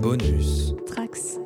Bonus. Trax.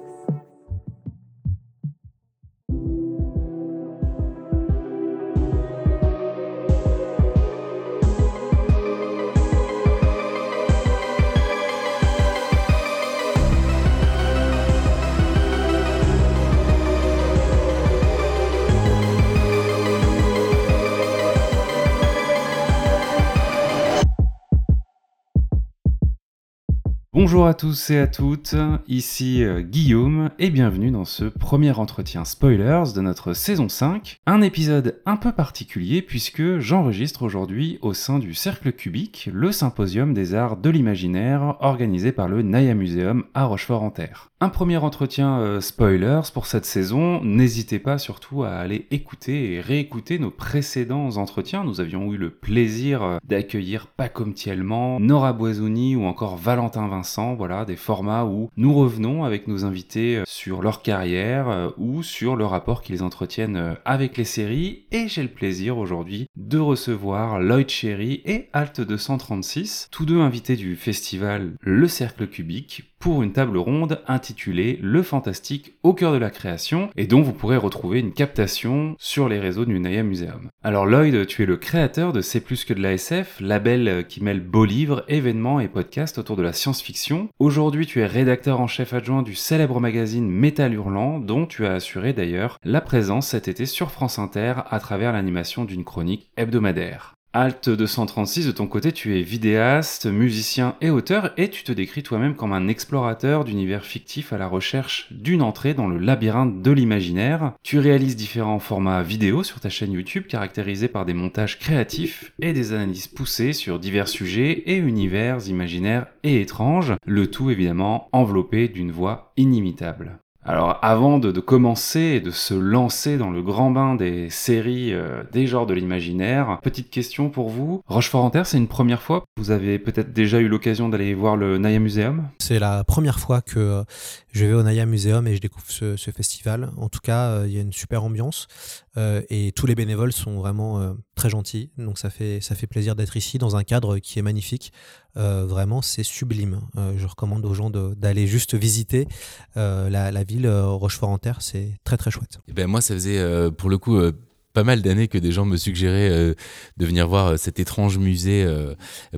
Bonjour à tous et à toutes, ici euh, Guillaume et bienvenue dans ce premier entretien spoilers de notre saison 5. Un épisode un peu particulier puisque j'enregistre aujourd'hui au sein du Cercle Cubique, le symposium des arts de l'imaginaire organisé par le Naya Museum à Rochefort-en-Terre. Un premier entretien euh, spoilers pour cette saison, n'hésitez pas surtout à aller écouter et réécouter nos précédents entretiens. Nous avions eu le plaisir euh, d'accueillir Paco Mtielman, Nora Boisouni ou encore Valentin Vincent, voilà, des formats où nous revenons avec nos invités euh, sur leur carrière ou sur le rapport qu'ils entretiennent avec les séries. Et j'ai le plaisir aujourd'hui de recevoir Lloyd Cherry et Alt 236, tous deux invités du festival Le Cercle Cubique pour une table ronde intitulée Le Fantastique au cœur de la création et dont vous pourrez retrouver une captation sur les réseaux du Naya Museum. Alors Lloyd, tu es le créateur de C'est plus que de la SF, label qui mêle beaux livres, événements et podcasts autour de la science-fiction. Aujourd'hui, tu es rédacteur en chef adjoint du célèbre magazine Métal Hurlant, dont tu as assuré d'ailleurs la présence cet été sur France Inter à travers l'animation d'une chronique hebdomadaire. Alt 236, de ton côté, tu es vidéaste, musicien et auteur, et tu te décris toi-même comme un explorateur d'univers fictifs à la recherche d'une entrée dans le labyrinthe de l'imaginaire. Tu réalises différents formats vidéo sur ta chaîne YouTube, caractérisés par des montages créatifs et des analyses poussées sur divers sujets et univers imaginaires et étranges, le tout évidemment enveloppé d'une voix inimitable. Alors avant de, commencer et de se lancer dans le grand bain des séries euh, des genres de l'imaginaire, petite question pour vous. Rochefort-en-Terre, c'est une première fois Vous avez peut-être déjà eu l'occasion d'aller voir le Naya Museum? C'est la première fois que euh, je vais au Naya Museum et je découvre ce, festival. En tout cas, euh, il y a une super ambiance et tous les bénévoles sont vraiment très gentils. Donc ça fait, ça fait plaisir d'être ici dans un cadre qui est magnifique. vraiment, c'est sublime. je recommande aux gens d'aller juste visiter la, ville euh, Rochefort-en-Terre, c'est très très chouette. Et eh ben moi, ça faisait euh, pour le coup euh, pas mal d'années que des gens me suggéraient de venir voir cet étrange musée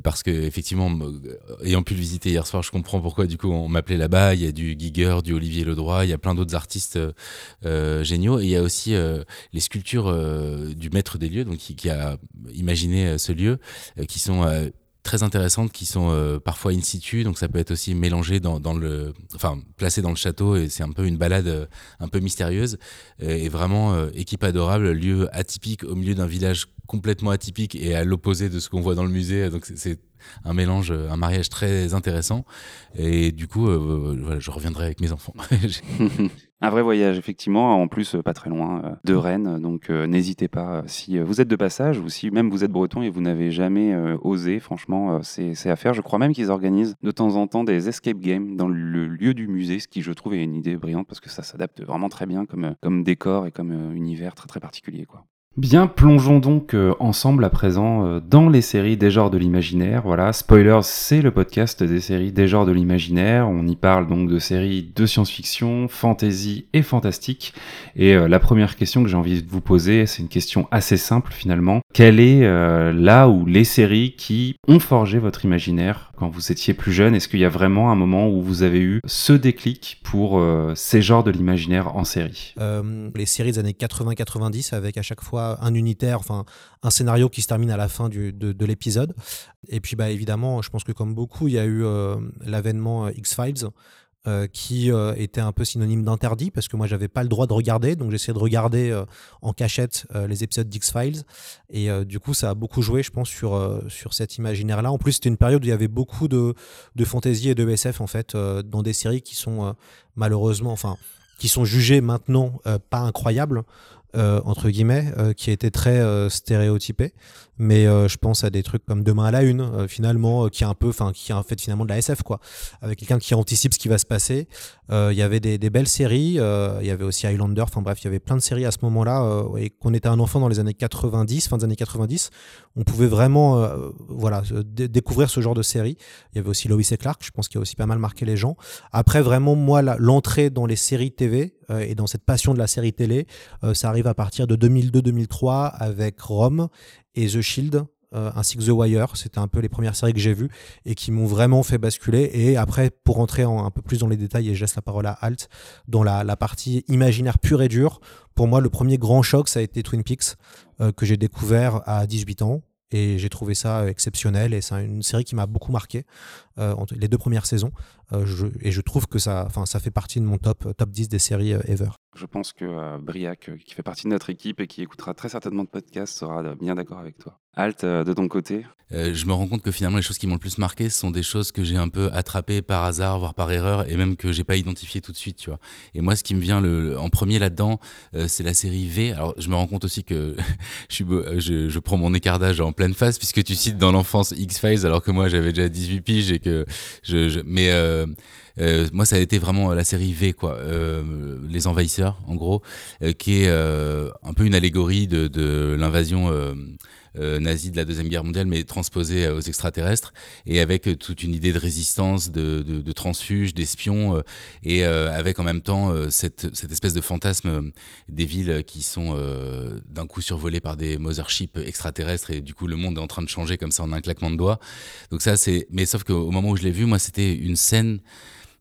parce que effectivement ayant pu le visiter hier soir je comprends pourquoi du coup on m'appelait là-bas. Il y a du Giger du Olivier Ledroit il y a plein d'autres artistes géniaux. Et il y a aussi les sculptures du maître des lieux donc qui a imaginé ce lieu qui sont très intéressantes qui sont euh, parfois in situ, donc ça peut être aussi mélangé dans, dans, le, enfin placé dans le château et c'est un peu une balade euh, un peu mystérieuse et, vraiment euh, équipe adorable, lieu atypique au milieu d'un village complètement atypique et à l'opposé de ce qu'on voit dans le musée, donc c'est un mélange, un mariage très intéressant. Et du coup, voilà, je reviendrai avec mes enfants. Un vrai voyage, effectivement, en plus pas très loin euh, de Rennes. Donc euh, n'hésitez pas, euh, si vous êtes de passage ou si même vous êtes breton et vous n'avez jamais osé, franchement, c'est à faire. Je crois même qu'ils organisent de temps en temps des escape games dans le lieu du musée, ce qui je trouve est une idée brillante parce que ça s'adapte vraiment très bien comme, comme décor et comme univers très très particulier. quoi. Bien, plongeons donc euh, ensemble à présent euh, dans les séries des genres de l'imaginaire. Voilà, Spoilers, c'est le podcast des séries des genres de l'imaginaire. On y parle donc de séries de science-fiction, fantasy et fantastique. Et euh, la première question que j'ai envie de vous poser, c'est une question assez simple finalement. Quelle est là où les séries qui ont forgé votre imaginaire quand vous étiez plus jeune? Est-ce qu'il y a vraiment un moment où vous avez eu ce déclic pour euh, ces genres de l'imaginaire en série? Euh, Les séries des années 80-90 avec à chaque fois un unitaire, enfin un scénario qui se termine à la fin du, de, l'épisode. Et puis bah évidemment, je pense que comme beaucoup, il y a eu euh, l'avènement X-Files euh, qui euh, était un peu synonyme d'interdit parce que moi j'avais pas le droit de regarder donc j'essayais de regarder euh, en cachette les épisodes d'X-Files. Et du coup ça a beaucoup joué je pense sur, sur cet imaginaire là en plus c'était une période où il y avait beaucoup de, de fantasy et de SF en fait dans des séries qui sont malheureusement enfin qui sont jugées maintenant pas incroyables entre guillemets qui étaient très stéréotypées mais euh, je pense à des trucs comme Demain à la Une, euh, finalement, qui est un peu, enfin, qui est en fait finalement de la SF, quoi, avec quelqu'un qui anticipe ce qui va se passer. Il y avait des, des belles séries, il y avait aussi Highlander, enfin bref, il y avait plein de séries à ce moment-là, et qu'on était un enfant dans les années 90, fin des années 90, on pouvait vraiment, voilà, découvrir ce genre de séries. Il y avait aussi Lois et Clark, je pense qu'il a aussi pas mal marqué les gens. Après, vraiment, moi, l'entrée dans les séries TV et dans cette passion de la série télé, ça arrive à partir de 2002-2003 avec Rome et The Shield, euh, ainsi que The Wire. C'était un peu les premières séries que j'ai vues et qui m'ont vraiment fait basculer. Et après, pour rentrer un peu plus dans les détails, et je laisse la parole à Alt, dans la, partie imaginaire pure et dure, pour moi, le premier grand choc, ça a été Twin Peaks, euh, que j'ai découvert à 18 ans. Et j'ai trouvé ça exceptionnel et c'est une série qui m'a beaucoup marqué, euh, les deux premières saisons. Et je trouve que ça, ça fait partie de mon top, top 10 des séries ever. Je pense que euh, Briac, euh, qui fait partie de notre équipe et qui écoutera très certainement de podcast, sera euh, bien d'accord avec toi. Alt, de ton côté? Je me rends compte que finalement, les choses qui m'ont le plus marqué sont des choses que j'ai un peu attrapées par hasard, voire par erreur, et même que j'ai pas identifié tout de suite, tu vois. Et moi, ce qui me vient le, en premier là-dedans, c'est la série V. Alors, je me rends compte aussi que je, suis je, je, prends mon écartage en pleine face, puisque tu cites dans l'enfance X-Files, alors que moi, j'avais déjà 18 piges et que je... je mais euh, ähm, moi, ça a été vraiment la série V, quoi, euh, les envahisseurs, en gros, euh, qui est un peu une allégorie de, de l'invasion nazie de la deuxième guerre mondiale, mais transposée aux extraterrestres, et avec toute une idée de résistance, de, de, de transfuge, d'espions, et avec en même temps cette, cette espèce de fantasme des villes qui sont d'un coup survolées par des motherships extraterrestres, et du coup le monde est en train de changer comme ça en un claquement de doigts. Donc ça, c'est. Mais sauf qu'au moment où je l'ai vu, moi, c'était une scène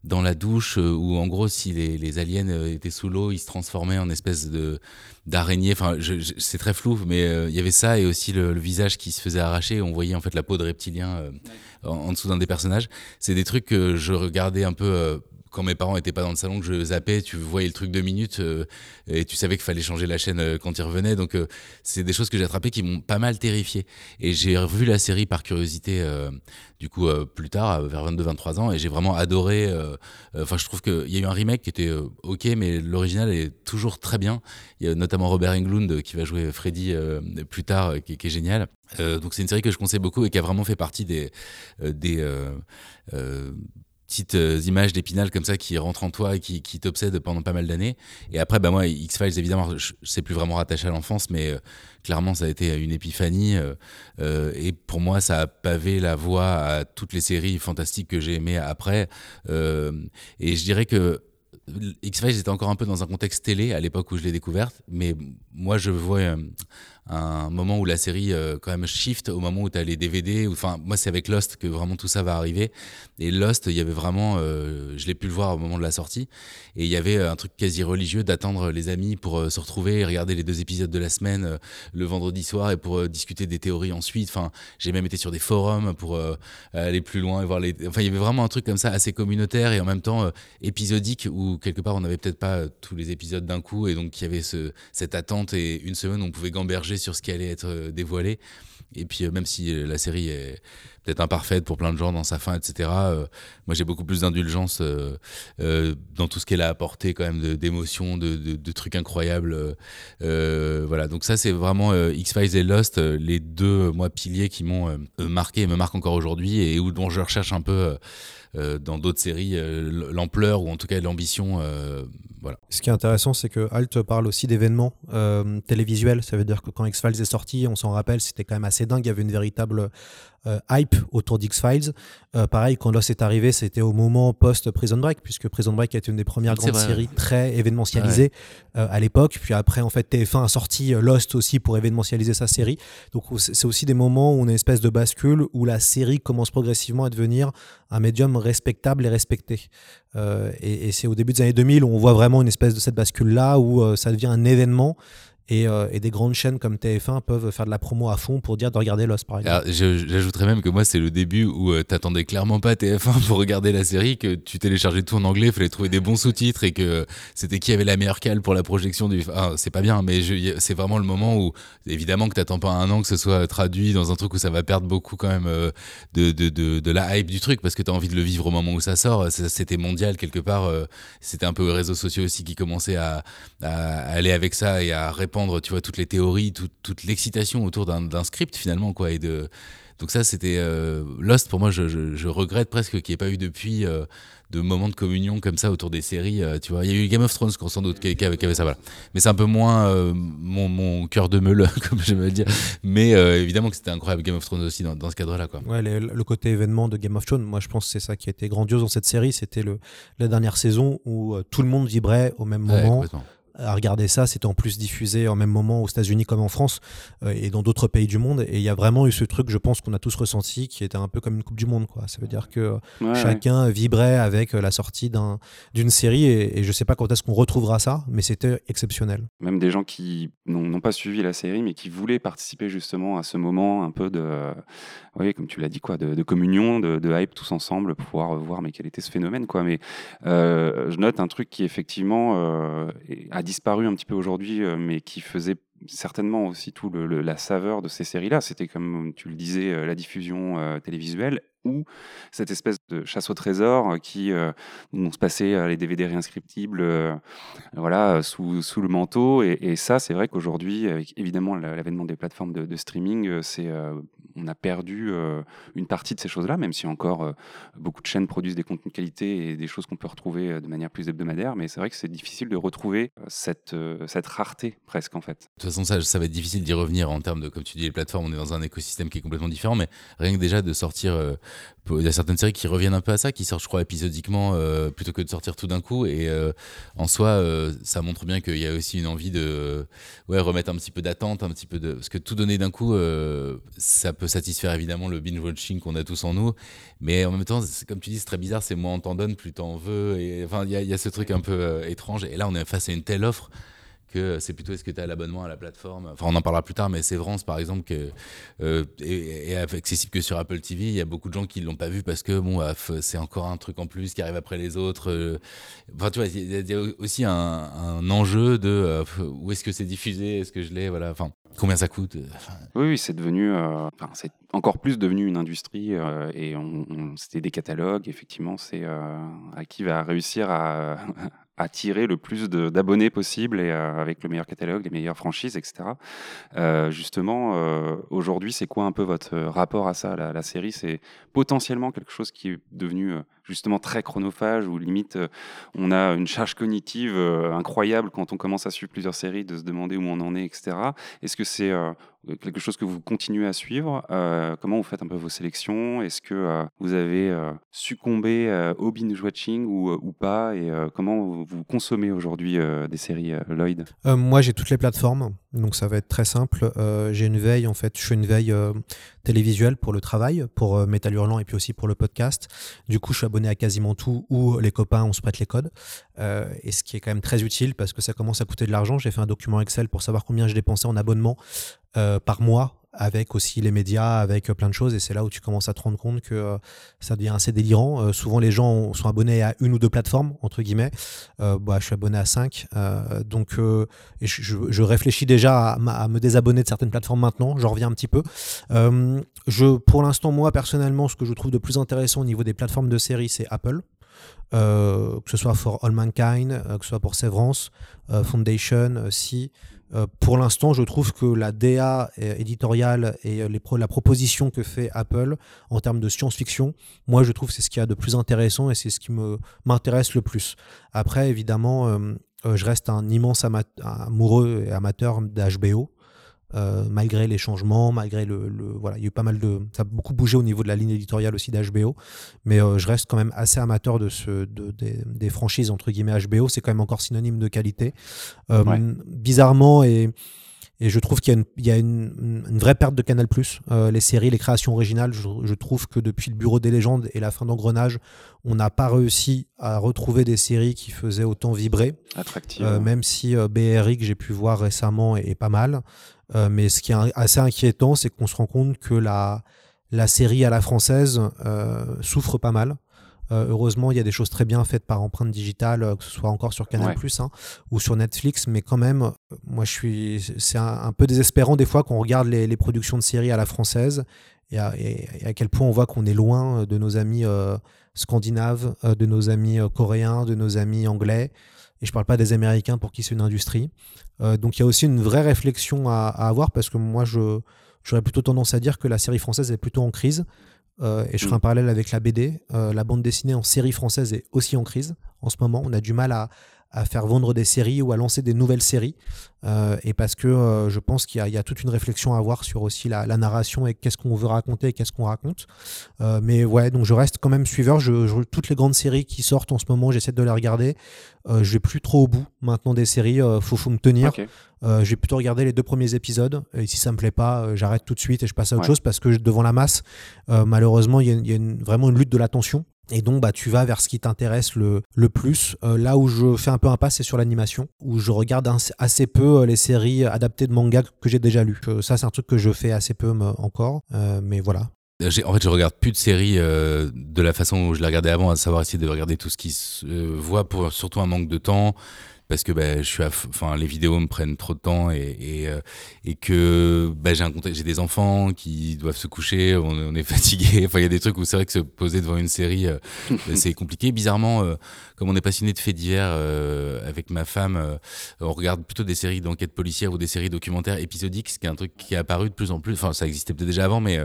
dans la douche euh, où en gros si les, les aliens euh, étaient sous l'eau ils se transformaient en espèce de d'araignée enfin je, c'est très flou mais euh, il y avait ça et aussi le, visage qui se faisait arracher. On voyait en fait la peau de reptilien en, en, dessous d'un des personnages. C'est des trucs que je regardais un peu quand mes parents étaient pas dans le salon, que je zappais, tu voyais le truc deux minutes euh, et tu savais qu'il fallait changer la chaîne euh, quand ils revenaient. Donc euh, c'est des choses que j'ai attrapées qui m'ont pas mal terrifié. Et j'ai revu la série par curiosité du coup plus tard, vers 22-23 ans, et j'ai vraiment adoré. Enfin, je trouve qu'il y a eu un remake qui était ok, mais l'original est toujours très bien. Il y a notamment Robert Englund qui va jouer Freddy plus tard, qui, qui, est génial. donc c'est une série que je conseille beaucoup et qui a vraiment fait partie des des petites euh, images d'épinal comme ça qui rentrent en toi et qui, qui t'obsèdent pendant pas mal d'années. Et après, bah moi, X-Files, évidemment, je, sais plus vraiment rattaché à l'enfance, mais euh, clairement, ça a été une épiphanie. Euh, et pour moi, ça a pavé la voie à toutes les séries fantastiques que j'ai aimées après. et je dirais que X-Files était encore un peu dans un contexte télé à l'époque où je l'ai découverte, mais moi, je vois un moment où la série euh, quand même shift au moment où tu as les DVD enfin moi c'est avec Lost que vraiment tout ça va arriver. Et Lost il y avait vraiment euh, je l'ai pu le voir au moment de la sortie. Et il y avait un truc quasi religieux d'attendre les amis pour euh, se retrouver et regarder les deux épisodes de la semaine le vendredi soir et pour discuter des théories ensuite. Enfin j'ai même été sur des forums pour aller plus loin et voir les enfin il y avait vraiment un truc comme ça assez communautaire et en même temps épisodique où quelque part on n'avait peut-être pas tous les épisodes d'un coup et donc il y avait ce, cette attente et une semaine on pouvait gamberger sur ce qui allait être euh, dévoilé. Et puis euh, même si euh, la série est peut-être imparfaite pour plein de gens dans sa fin, etc. moi, j'ai beaucoup plus d'indulgence dans tout ce qu'elle a apporté quand même d'émotions, de, trucs incroyables. voilà, donc ça, c'est vraiment X-Files et Lost, les deux moi piliers qui m'ont marqué et me marquent encore aujourd'hui et où dont je recherche un peu dans d'autres séries l'ampleur ou en tout cas l'ambition voilà. Ce qui est intéressant, c'est que Alt parle aussi d'événements euh, télévisuels. Ça veut dire que quand X-Files est sorti, on s'en rappelle, c'était quand même assez dingue. Il y avait une véritable euh, hype autour d'X-Files. Euh, pareil, quand Lost est arrivé, c'était au moment post-Prison Break, puisque Prison Break était une des premières grandes séries très événementialisées à l'époque. Puis après, en fait, TF1 a sorti Lost aussi pour événementialiser sa série. Donc c'est aussi des moments où on a une espèce de bascule où la série commence progressivement à devenir un médium respectable et respecté. et, et c'est au début des années 2000 où on voit vraiment une espèce de cette bascule-là où euh, ça devient un événement euh, et, des grandes chaînes comme TF1 peuvent faire de la promo à fond pour dire de regarder Lost, par exemple. J'ajouterais même que moi, c'est le début où euh, t'attendais clairement pas TF1 pour regarder la série, que tu téléchargeais tout en anglais, fallait trouver des bons sous-titres et que c'était qui avait la meilleure cale pour la projection du. Ah, c'est pas bien, mais c'est vraiment le moment où, évidemment, que t'attends pas un an que ce soit traduit dans un truc où ça va perdre beaucoup quand même euh, de, la hype du truc parce que t'as envie de le vivre au moment où ça sort. C'était mondial quelque part. C'était un peu les réseaux sociaux aussi qui commençaient à, à aller avec ça et à répandre défendre, tu vois, toutes les théories, toute l'excitation autour d'un script finalement, quoi. Et de, donc ça, c'était euh, Lost pour moi. Je, je, regrette presque qu'il n'y ait pas eu depuis euh, de moments de communion comme ça autour des séries. Euh, tu vois, il y a eu Game of Thrones, sans doute, qui, avait, ça, voilà. Mais c'est un peu moins mon, mon cœur de meule, comme je veux dire. Mais évidemment que c'était incroyable Game of Thrones aussi dans, dans ce cadre-là, quoi. Ouais, le côté événement de Game of Thrones, moi je pense que c'est ça qui a été grandiose dans cette série. C'était la dernière saison où tout le monde vibrait au même moment à regarder ça. C'était en plus diffusé en même moment aux États-Unis comme en France euh, et dans d'autres pays du monde. Et il y a vraiment eu ce truc, je pense, qu'on a tous ressenti, qui était un peu comme une Coupe du Monde. Quoi. Ça veut dire que chacun vibrait avec la sortie d'une série. Et, et, je sais pas quand est-ce qu'on retrouvera ça, mais c'était exceptionnel. Même des gens qui n'ont pas suivi la série, mais qui voulaient participer justement à ce moment un peu de, oui, comme tu l'as dit, quoi, de, communion, de, hype tous ensemble, pour pouvoir voir mais quel était ce phénomène. Quoi. Mais euh, je note un truc qui effectivement euh, a disparu un petit peu aujourd'hui, euh, mais qui faisait certainement aussi tout le, la saveur de ces séries-là. C'était comme tu le disais, euh, la diffusion euh, télévisuelle ou cette espèce de chasse au trésor qui euh, se passait les DVD réinscriptibles voilà sous, sous, le manteau et, ça c'est vrai qu'aujourd'hui avec évidemment l'avènement des plateformes de, de streaming c'est on a perdu une partie de ces choses-là même si encore beaucoup de chaînes produisent des contenus de qualité et des choses qu'on peut retrouver de manière plus hebdomadaire mais c'est vrai que c'est difficile de retrouver cette, cette rareté presque en fait façon, ça, ça va être difficile d'y revenir en termes de, comme tu dis, les plateformes. On est dans un écosystème qui est complètement différent, mais rien que déjà de sortir. Euh, il y a certaines séries qui reviennent un peu à ça, qui sortent, je crois, épisodiquement euh, plutôt que de sortir tout d'un coup. Et euh, en soi, ça montre bien qu'il y a aussi une envie de ouais, remettre un petit peu d'attente, un petit peu de. Parce que tout donner d'un coup, ça peut satisfaire évidemment le binge-watching qu'on a tous en nous. Mais en même temps, comme tu dis, c'est très bizarre, c'est moins on t'en donne, plus t'en veux. Et enfin, il y, y, a ce truc un peu étrange. Et là, on est face à une telle offre que c'est plutôt est-ce que tu as l'abonnement à la plateforme? Enfin, on en parlera plus tard, mais Sévrance, par exemple, que, euh, est, accessible que sur Apple TV. Il y a beaucoup de gens qui ne l'ont pas vu parce que bon, c'est encore un truc en plus qui arrive après les autres. Euh. Enfin, tu vois, il y, a aussi un, enjeu de euh, où est-ce que c'est diffusé, est-ce que je l'ai, voilà. Enfin, combien ça coûte? Oui, c'est devenu, enfin, c'est encore plus devenu une industrie et on, c'était des catalogues. Effectivement, c'est à qui va réussir à attirer le plus d'abonnés possible et euh, avec le meilleur catalogue, les meilleures franchises, etc. Euh, justement, euh, aujourd'hui, c'est quoi un peu votre rapport à ça la, la série, c'est potentiellement quelque chose qui est devenu justement très chronophage ou limite on a une charge cognitive incroyable quand on commence à suivre plusieurs séries de se demander où on en est, etc. Est-ce que c'est quelque chose que vous continuez à suivre Comment vous faites un peu vos sélections? Est-ce que vous avez succombé au binge watching ou, pas? Et comment vous consommez aujourd'hui des séries Lloyd? Moi, j'ai toutes les plateformes, donc ça va être très simple. j'ai une veille en fait, je fais une veille télévisuelle pour le travail, pour Métal Hurlant et puis aussi pour le podcast. Du coup, je suis abonné à quasiment tout où les copains, on se prête les codes. Euh, et ce qui est quand même très utile parce que ça commence à coûter de l'argent. J'ai fait un document Excel pour savoir combien je dépensais en abonnement euh, par mois avec aussi les médias, avec plein de choses. Et c'est là où tu commences à te rendre compte que euh, ça devient assez délirant. souvent, les gens sont abonnés à une ou deux plateformes, entre guillemets. bah, je suis abonné à cinq. donc, je, réfléchis déjà à, me désabonner de certaines plateformes maintenant. J'en reviens un petit peu. je, pour l'instant, moi, personnellement, ce que je trouve de plus intéressant au niveau des plateformes de séries, c'est Apple. Euh, que ce soit pour All Mankind, euh, que ce soit pour Severance, euh, Foundation, si. Pour l'instant, je trouve que la DA éditoriale et les la proposition que fait Apple en termes de science-fiction, moi, je trouve c'est ce qu'il y a de plus intéressant et c'est ce qui m'intéresse le plus. Après, évidemment, je reste un immense amoureux et amateur d'HBO. Euh, malgré les changements, malgré le, voilà, il y a eu pas mal de, ça a beaucoup bougé au niveau de la ligne éditoriale aussi d'HBO, mais euh, je reste quand même assez amateur de ce, de, des, franchises entre guillemets HBO, c'est quand même encore synonyme de qualité. Euh, bizarrement et et je trouve qu'il y a une, vraie perte de Canal+. Euh, les séries, les créations originales, je, trouve que depuis le Bureau des légendes et la fin d'Engrenage, on n'a pas réussi à retrouver des séries qui faisaient autant vibrer. Attractive. Euh, même si euh, BRI, que j'ai pu voir récemment, est, pas mal. Mais ce qui est assez inquiétant, c'est qu'on se rend compte que la, la série à la française souffre pas mal. Euh, heureusement, il y a des choses très bien faites par empreinte digitale, euh, que ce soit encore sur Canal hein, ou sur Netflix, mais quand même, euh, moi je suis, c'est un, peu désespérant des fois qu'on regarde les, productions de séries à la française et à, quel point on voit qu'on est loin de nos amis scandinaves, de nos amis coréens, de nos amis anglais. Et je parle pas des Américains pour qui c'est une industrie. donc il y a aussi une vraie réflexion à, à avoir parce que moi je j'aurais plutôt tendance à dire que la série française est plutôt en crise. et je ferai un mm. parallèle avec la BD. la bande dessinée en série française est aussi en crise en ce moment. On a du mal à, à faire vendre des séries ou à lancer des nouvelles séries. Euh, et parce que euh, je pense qu'il y, a toute une réflexion à avoir sur aussi la, narration et qu'est-ce qu'on veut raconter et qu'est-ce qu'on raconte. Euh, mais ouais, donc je reste quand même suiveur. Je, toutes les grandes séries qui sortent en ce moment, j'essaie de les regarder. je vais plus trop au bout maintenant des séries. faut, faut me tenir. je vais plutôt regarder les deux premiers épisodes. Et si ça me plaît pas, j'arrête tout de suite et je passe à autre chose parce que devant la masse, malheureusement, il y a, vraiment une lutte de l'attention. Et donc, bah, tu vas vers ce qui t'intéresse le, le, plus. Euh, là où je fais un peu un pas, c'est sur l'animation, où je regarde assez peu euh, les séries adaptées de manga que j'ai déjà lues. ça, c'est un truc que je fais assez peu encore. Euh, mais voilà. En fait, je regarde plus de séries de la façon où je les regardais avant, à savoir essayer de regarder tout ce qui se voit pour surtout un manque de temps parce que bah, je suis enfin les vidéos me prennent trop de temps et et, euh, et que bah, j'ai un j'ai des enfants qui doivent se coucher on, est fatigué enfin il y a des trucs où c'est vrai que se poser devant une série euh, c'est compliqué. Bizarrement euh, comme on est passionné de faits divers avec ma femme on regarde plutôt des séries d'enquête policière ou des séries documentaires épisodiques ce qui est un truc qui est apparu de plus en plus. Enfin ça existait peut-être déjà avant mais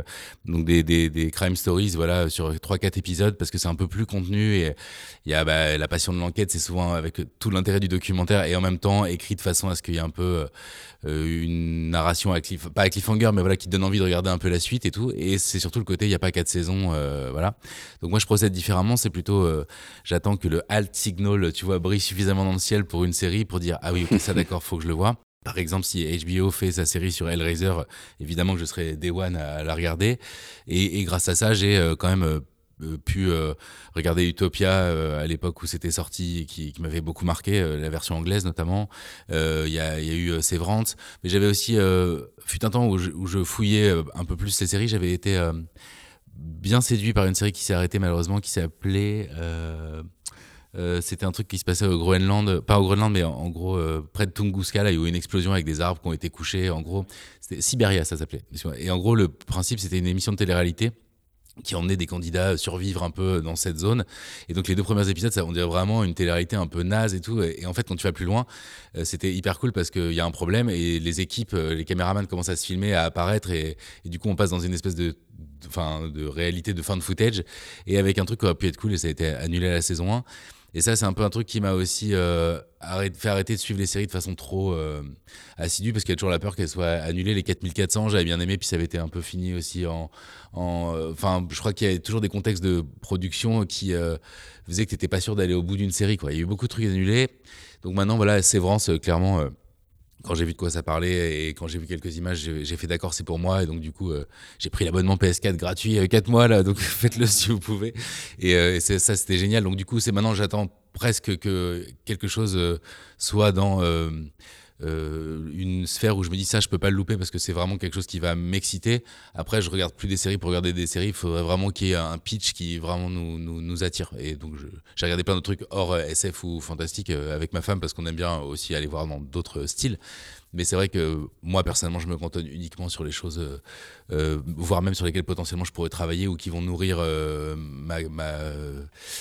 donc des, des, des crime stories voilà sur trois quatre épisodes parce que c'est un peu plus contenu et il y a bah, la passion de l'enquête c'est souvent avec tout l'intérêt du documentaire et en même temps écrit de façon à ce qu'il y ait un peu euh, une narration à cliff, pas à cliffhanger, mais voilà qui donne envie de regarder un peu la suite et tout. Et c'est surtout le côté il n'y a pas quatre saisons, euh, voilà. Donc moi je procède différemment, c'est plutôt euh, j'attends que le alt signal, tu vois, brille suffisamment dans le ciel pour une série pour dire ah oui ok ça d'accord faut que je le vois. Par exemple, si HBO fait sa série sur Hellraiser, évidemment que je serai day one à la regarder. Et, et grâce à ça, j'ai quand même pu euh, regarder Utopia euh, à l'époque où c'était sorti, qui, qui m'avait beaucoup marqué, la version anglaise notamment. Il y a, eu Sévrante, mais j'avais aussi, fut un temps où je, fouillais un peu plus ces séries, j'avais été bien séduit par une série qui s'est arrêtée malheureusement, qui s'appelait... Euh, c'était un truc qui se passait au Groenland, pas au Groenland, mais en, gros près de Tunguska, là, il y a eu une explosion avec des arbres qui ont été couchés. En gros, c'était Siberia, ça s'appelait. Et en gros, le principe, c'était une émission de télé-réalité qui emmenait des candidats survivre un peu dans cette zone. Et donc les deux premiers épisodes, ça on dirait vraiment une télé-réalité un peu naze et tout. Et, en fait, quand tu vas plus loin, euh, c'était hyper cool parce qu'il y a un problème et les équipes, euh, les caméramans commencent à se filmer, à apparaître et, et du coup on passe dans une espèce de enfin de réalité de fin de footage et avec un truc qui aurait pu être cool et ça a été annulé à la saison 1 et ça, c'est un peu un truc qui m'a aussi euh, fait arrêter de suivre les séries de façon trop euh, assidue, parce qu'il y a toujours la peur qu'elles soient annulées. Les 4400, j'avais bien aimé, puis ça avait été un peu fini aussi en. Euh, enfin, je crois qu'il y a toujours des contextes de production qui faisaient que tu n'étais pas sûr d'aller au bout d'une série. Quoi. Il y a eu beaucoup de trucs annulés. Donc maintenant, voilà, Sévrance, clairement quand j'ai vu de quoi ça parlait et quand j'ai vu quelques images, j'ai fait d'accord, c'est pour moi. Et donc, du coup, euh, j'ai pris l'abonnement PS4 gratuit 4 mois là. Donc, faites-le si vous pouvez. Et, euh, ça, c'était génial. Donc, du coup, c'est maintenant, j'attends presque que quelque chose euh, soit dans euh, une sphère où je me dis ça, je peux pas le louper parce que c'est vraiment quelque chose qui va m'exciter. Après, je regarde plus des séries pour regarder des séries. Il faudrait vraiment qu'il y ait un pitch qui vraiment nous, nous, nous attire. Et donc, j'ai regardé plein de trucs hors SF ou fantastique euh, avec ma femme parce qu'on aime bien aussi aller voir dans d'autres styles. Mais c'est vrai que moi, personnellement, je me cantonne uniquement sur les choses, euh, euh voire même sur lesquelles potentiellement je pourrais travailler ou qui vont nourrir euh, ma, ma,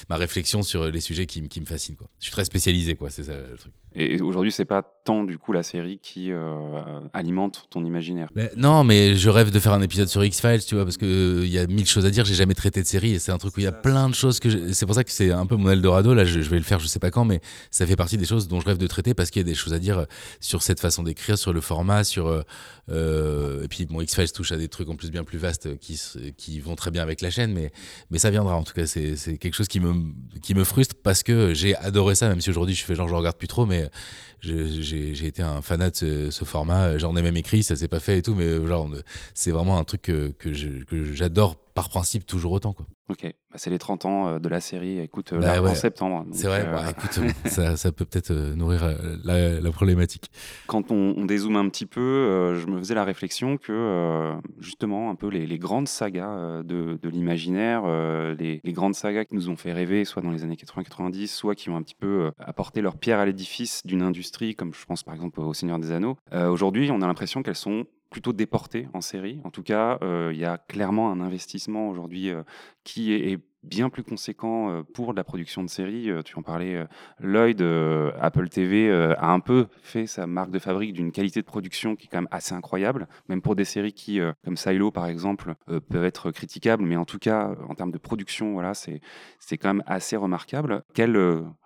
ma, réflexion sur les sujets qui, qui me fascinent. Quoi. Je suis très spécialisé, quoi, c'est ça le truc. Et aujourd'hui, c'est pas tant du coup la série qui euh, alimente ton imaginaire. non, mais je rêve de faire un épisode sur X-Files, tu vois, parce que il y a mille choses à dire. J'ai jamais traité de série et c'est un truc où il y a plein de choses que. C'est pour ça que c'est un peu mon Eldorado. Là, je, je, vais le faire, je sais pas quand, mais ça fait partie des choses dont je rêve de traiter parce qu'il y a des choses à dire sur cette façon d'écrire sur le format, sur euh, euh, et puis bon, X-Files touche à des trucs en plus bien plus vastes qui qui vont très bien avec la chaîne, mais mais ça viendra. En tout cas, c'est c'est quelque chose qui me qui me frustre parce que j'ai adoré ça, même si aujourd'hui je fais genre je regarde plus trop, mais j'ai été un fanat de ce, format. J'en ai même écrit, ça s'est pas fait et tout, mais genre c'est vraiment un truc que que j'adore par principe toujours autant quoi. Ok, bah, c'est les 30 ans euh, de la série, écoute, euh, bah en septembre. C'est vrai, bah, écoute, ça, ça, peut peut-être euh, nourrir la, la, problématique. Quand on, on, dézoome un petit peu, je me faisais la réflexion que justement, un peu les, les grandes sagas de, de l'imaginaire, les, les, grandes sagas qui nous ont fait rêver, soit dans les années 80-90, soit qui ont un petit peu apporté leur pierre à l'édifice d'une industrie, comme je pense par exemple au Seigneur des Anneaux, aujourd'hui, on a l'impression qu'elles sont plutôt déportées en série. En tout cas, il y a clairement un investissement aujourd'hui qui est, bien plus conséquent euh, pour la production de séries. Euh, tu en parlais, euh, Lloyd, Apple TV a un peu fait sa marque de fabrique d'une qualité de production qui est quand même assez incroyable, même pour des séries qui, comme Silo par exemple, peuvent être critiquables, mais en tout cas, en termes de production, voilà, c'est quand même assez remarquable. Quelle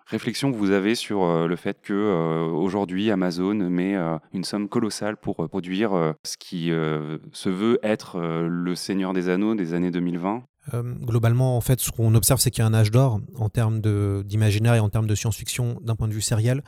réflexion vous avez sur le fait que aujourd'hui Amazon met une somme colossale pour produire ce qui se veut être le Seigneur des Anneaux des années 2020 euh, globalement, en fait, ce qu'on observe, c'est qu'il y a un âge d'or en termes d'imaginaire et en termes de science-fiction d'un point de vue sériel.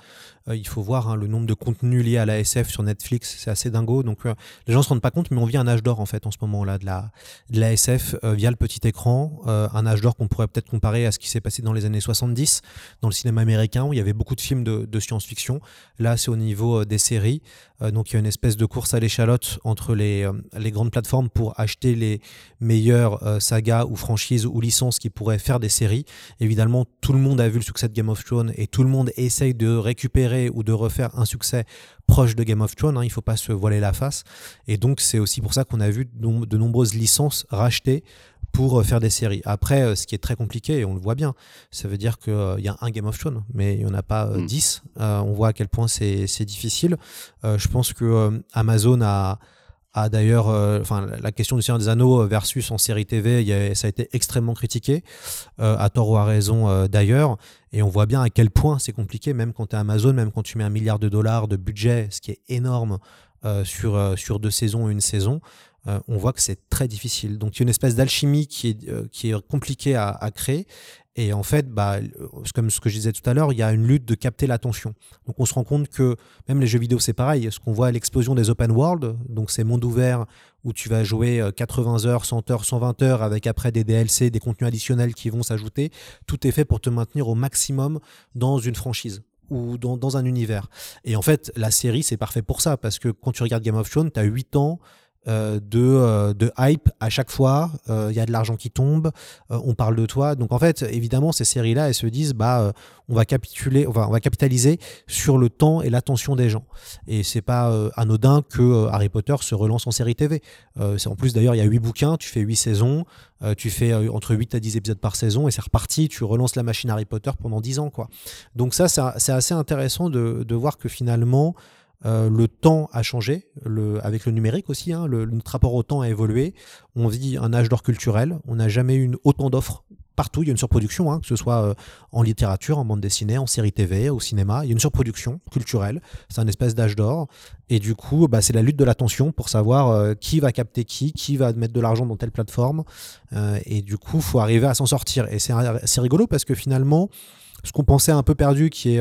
Euh, il faut voir hein, le nombre de contenus liés à la SF sur Netflix, c'est assez dingo. Donc, euh, les gens se rendent pas compte, mais on vit un âge d'or en fait en ce moment-là de la, de la SF via le petit écran. un âge d'or qu'on pourrait peut-être comparer à ce qui s'est passé dans les années 70 dans le cinéma américain où il y avait beaucoup de films de, de science-fiction. Là, c'est au niveau des séries. donc, il y a une espèce de course à l'échalote entre les, les grandes plateformes pour acheter les meilleures sagas ou franchises ou licences qui pourraient faire des séries. Évidemment, tout le monde a vu le succès de Game of Thrones et tout le monde essaye de récupérer ou de refaire un succès proche de Game of Thrones. Hein, il ne faut pas se voiler la face. Et donc, c'est aussi pour ça qu'on a vu de nombreuses licences rachetées pour euh, faire des séries. Après, euh, ce qui est très compliqué, et on le voit bien, ça veut dire qu'il euh, y a un Game of Thrones, mais il n'y en a pas mm. dix. on voit à quel point c'est difficile. je pense que Amazon a d'ailleurs, euh, la question du Seigneur des Anneaux versus en série TV, ça a été extrêmement critiqué, euh, à tort ou à raison euh, d'ailleurs, et on voit bien à quel point c'est compliqué, même quand tu es Amazon, même quand tu mets un milliard de dollars de budget, ce qui est énorme sur, sur deux saisons une saison, on voit que c'est très difficile. Donc il y a une espèce d'alchimie qui est, est compliquée à créer, et en fait, bah, comme ce que je disais tout à l'heure, il y a une lutte de capter l'attention. Donc on se rend compte que même les jeux vidéo, c'est pareil. Ce qu'on voit à l'explosion des open world, donc ces mondes ouverts où tu vas jouer 80 euh, heures, 100 heures, 120 heures avec après des DLC, des contenus additionnels qui vont s'ajouter, tout est fait pour te maintenir au maximum dans une franchise ou dans, dans un univers. Et en fait, la série, c'est parfait pour ça, parce que quand tu regardes Game of Thrones, tu as 8 ans euh, de, euh, de hype à chaque fois. Euh, il y a de l'argent qui tombe, on parle de toi. Donc en fait, évidemment, ces séries-là, elles se disent, bah, on va capituler, on va, capitaliser sur le temps et l'attention des gens. Et c'est pas anodin que Harry Potter se relance en série TV. c'est en plus d'ailleurs, il y a 8 bouquins, tu fais 8 saisons, tu fais entre 8 à 10 épisodes par saison et c'est reparti. Tu relances la machine Harry Potter pendant 10 ans, quoi. Donc ça, c'est assez intéressant de voir que finalement euh, le temps a changé, le, avec le numérique aussi, hein, le, notre rapport au temps a évolué. On vit un âge d'or culturel. On n'a jamais eu autant d'offres partout. Il y a une surproduction, hein, que ce soit euh, en littérature, en bande dessinée, en série TV, au cinéma. Il y a une surproduction culturelle. C'est un espèce d'âge d'or. Et du coup, bah, c'est la lutte de l'attention pour savoir euh, qui va capter qui, qui va mettre de l'argent dans telle plateforme. et du coup, faut arriver à s'en sortir. Et c'est rigolo parce que finalement, ce qu'on pensait un peu perdu, qui est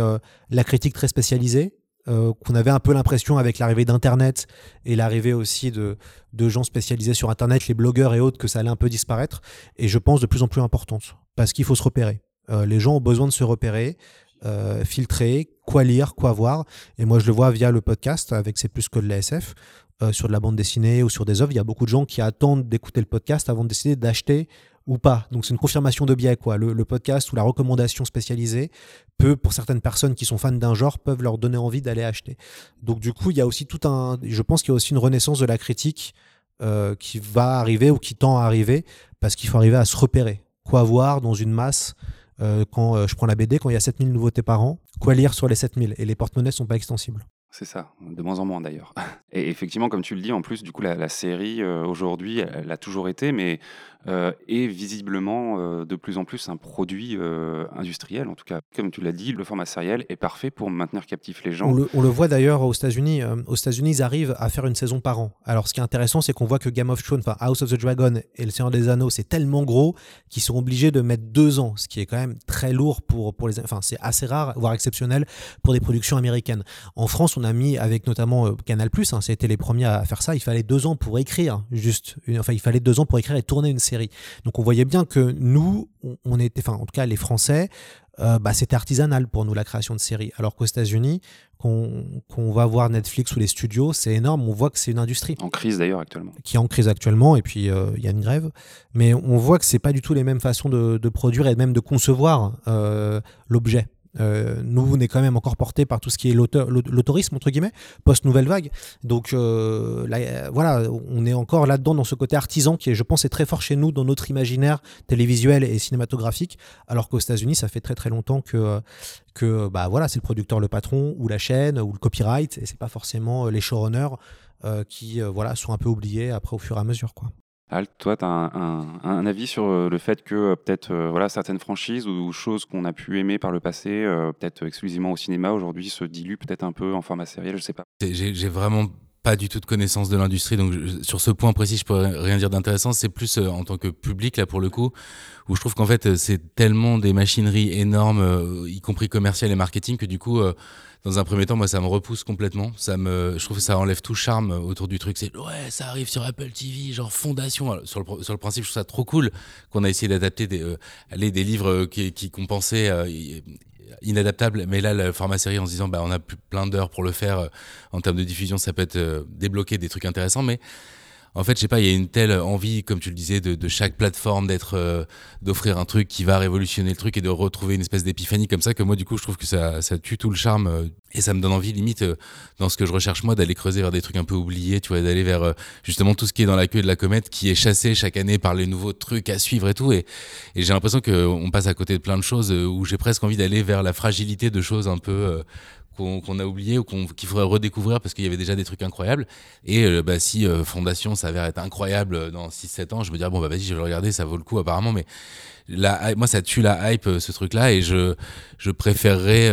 la critique très spécialisée, euh, qu'on avait un peu l'impression avec l'arrivée d'Internet et l'arrivée aussi de, de, gens spécialisés sur Internet, les blogueurs et autres, que ça allait un peu disparaître. Et je pense de plus en plus importante, parce qu'il faut se repérer. Euh, les gens ont besoin de se repérer, euh, filtrer, quoi lire, quoi voir. Et moi, je le vois via le podcast avec C'est plus que de l'ASF, sur de la bande dessinée ou sur des œuvres. Il y a beaucoup de gens qui attendent d'écouter le podcast avant de décider d'acheter ou pas. Donc c'est une confirmation de biais, quoi. Le, podcast ou la recommandation spécialisée peut, pour certaines personnes qui sont fans d'un genre, peuvent leur donner envie d'aller acheter. Donc du coup, il y a aussi tout un, je pense qu'il y a aussi une renaissance de la critique euh, qui va arriver ou qui tend à arriver parce qu'il faut arriver à se repérer. Quoi voir dans une masse euh, quand euh, je prends la BD, quand il y a 7000 nouveautés par an, quoi lire sur les 7000 et les porte-monnaies sont pas extensibles. C'est ça, de moins en moins d'ailleurs. Et effectivement, comme tu le dis, en plus, du coup, la, série aujourd'hui, elle, a toujours été, mais euh, est visiblement euh, de plus en plus un produit euh, industriel. En tout cas, comme tu l'as dit, le format sériel est parfait pour maintenir captif les gens. On le, voit d'ailleurs aux États-Unis. aux États-Unis, ils arrivent à faire une saison par an. Alors, ce qui est intéressant, c'est qu'on voit que Game of Thrones, enfin House of the Dragon et Le Seigneur des Anneaux, c'est tellement gros qu'ils sont obligés de mettre deux ans, ce qui est quand même très lourd pour, pour les. Enfin, c'est assez rare, voire exceptionnel pour des productions américaines. En France, on a mis avec notamment Canal+, hein, c'était les premiers à faire ça. Il fallait deux ans pour écrire, juste. Enfin, il fallait deux ans pour écrire et tourner une série donc on voyait bien que nous, on était, enfin en tout cas les Français, euh, bah, c'était artisanal pour nous la création de séries. Alors qu'aux États-Unis, qu'on va voir Netflix ou les studios, c'est énorme. On voit que c'est une industrie. En crise d'ailleurs actuellement. Qui est en crise actuellement, et puis euh, il y a une grève. Mais on voit que c'est pas du tout les mêmes façons de, produire et même de concevoir euh, l'objet. Euh, nous, on est quand même encore porté par tout ce qui est l'autorisme, entre guillemets, post-nouvelle vague. Donc euh, voilà, on est encore là-dedans dans ce côté artisan qui, est, je pense, est très fort chez nous dans notre imaginaire télévisuel et cinématographique, alors qu'aux États-Unis, ça fait très très longtemps que, que bah, voilà, c'est le producteur, le patron, ou la chaîne, ou le copyright, et c'est pas forcément les showrunners qui voilà, sont un peu oubliés après au fur et à mesure. Quoi. Al, toi, tu as un, avis sur euh, le fait que euh, peut-être euh, voilà, certaines franchises ou, choses qu'on a pu aimer par le passé, peut-être exclusivement au cinéma, aujourd'hui se diluent peut-être un peu en format sériel, je sais pas. J'ai vraiment pas du tout de connaissance de l'industrie, donc sur ce point précis, je pourrais rien dire d'intéressant. C'est plus en tant que public, là, pour le coup, où je trouve qu'en fait, c'est tellement des machineries énormes, y compris commerciales et marketing, que du coup dans un premier temps, moi, ça me repousse complètement. Ça me, je trouve que ça enlève tout charme autour du truc. C'est ouais, ça arrive sur Apple TV, genre fondation. sur, le, sur le principe, je trouve ça trop cool qu'on a essayé d'adapter des, euh, des livres euh, qui, qui compensaient euh, inadaptables. Mais là, le format série, en se disant, bah, on a plein d'heures pour le faire en termes de diffusion, ça peut être débloquer des trucs intéressants. Mais en fait, je sais pas, il y a une telle envie, comme tu le disais, de, chaque plateforme d'être, euh, d'offrir un truc qui va révolutionner le truc et de retrouver une espèce d'épiphanie comme ça que moi, du coup, je trouve que ça, ça tue tout le charme euh, et ça me donne envie, limite, euh, dans ce que je recherche moi, d'aller creuser vers des trucs un peu oubliés, tu vois, d'aller vers justement tout ce qui est dans la queue de la comète, qui est chassé chaque année par les nouveaux trucs à suivre et tout. Et, et j'ai l'impression qu'on passe à côté de plein de choses où j'ai presque envie d'aller vers la fragilité de choses un peu qu'on a oublié ou qu'il faudrait redécouvrir parce qu'il y avait déjà des trucs incroyables. Et euh, bah, si euh, Fondation s'avère être incroyable euh, dans 6-7 ans, je me dirais, bon, bah vas-y, je vais le regarder, ça vaut le coup apparemment. Mais la, moi, ça tue la hype, ce truc-là. Et je, je préférerais.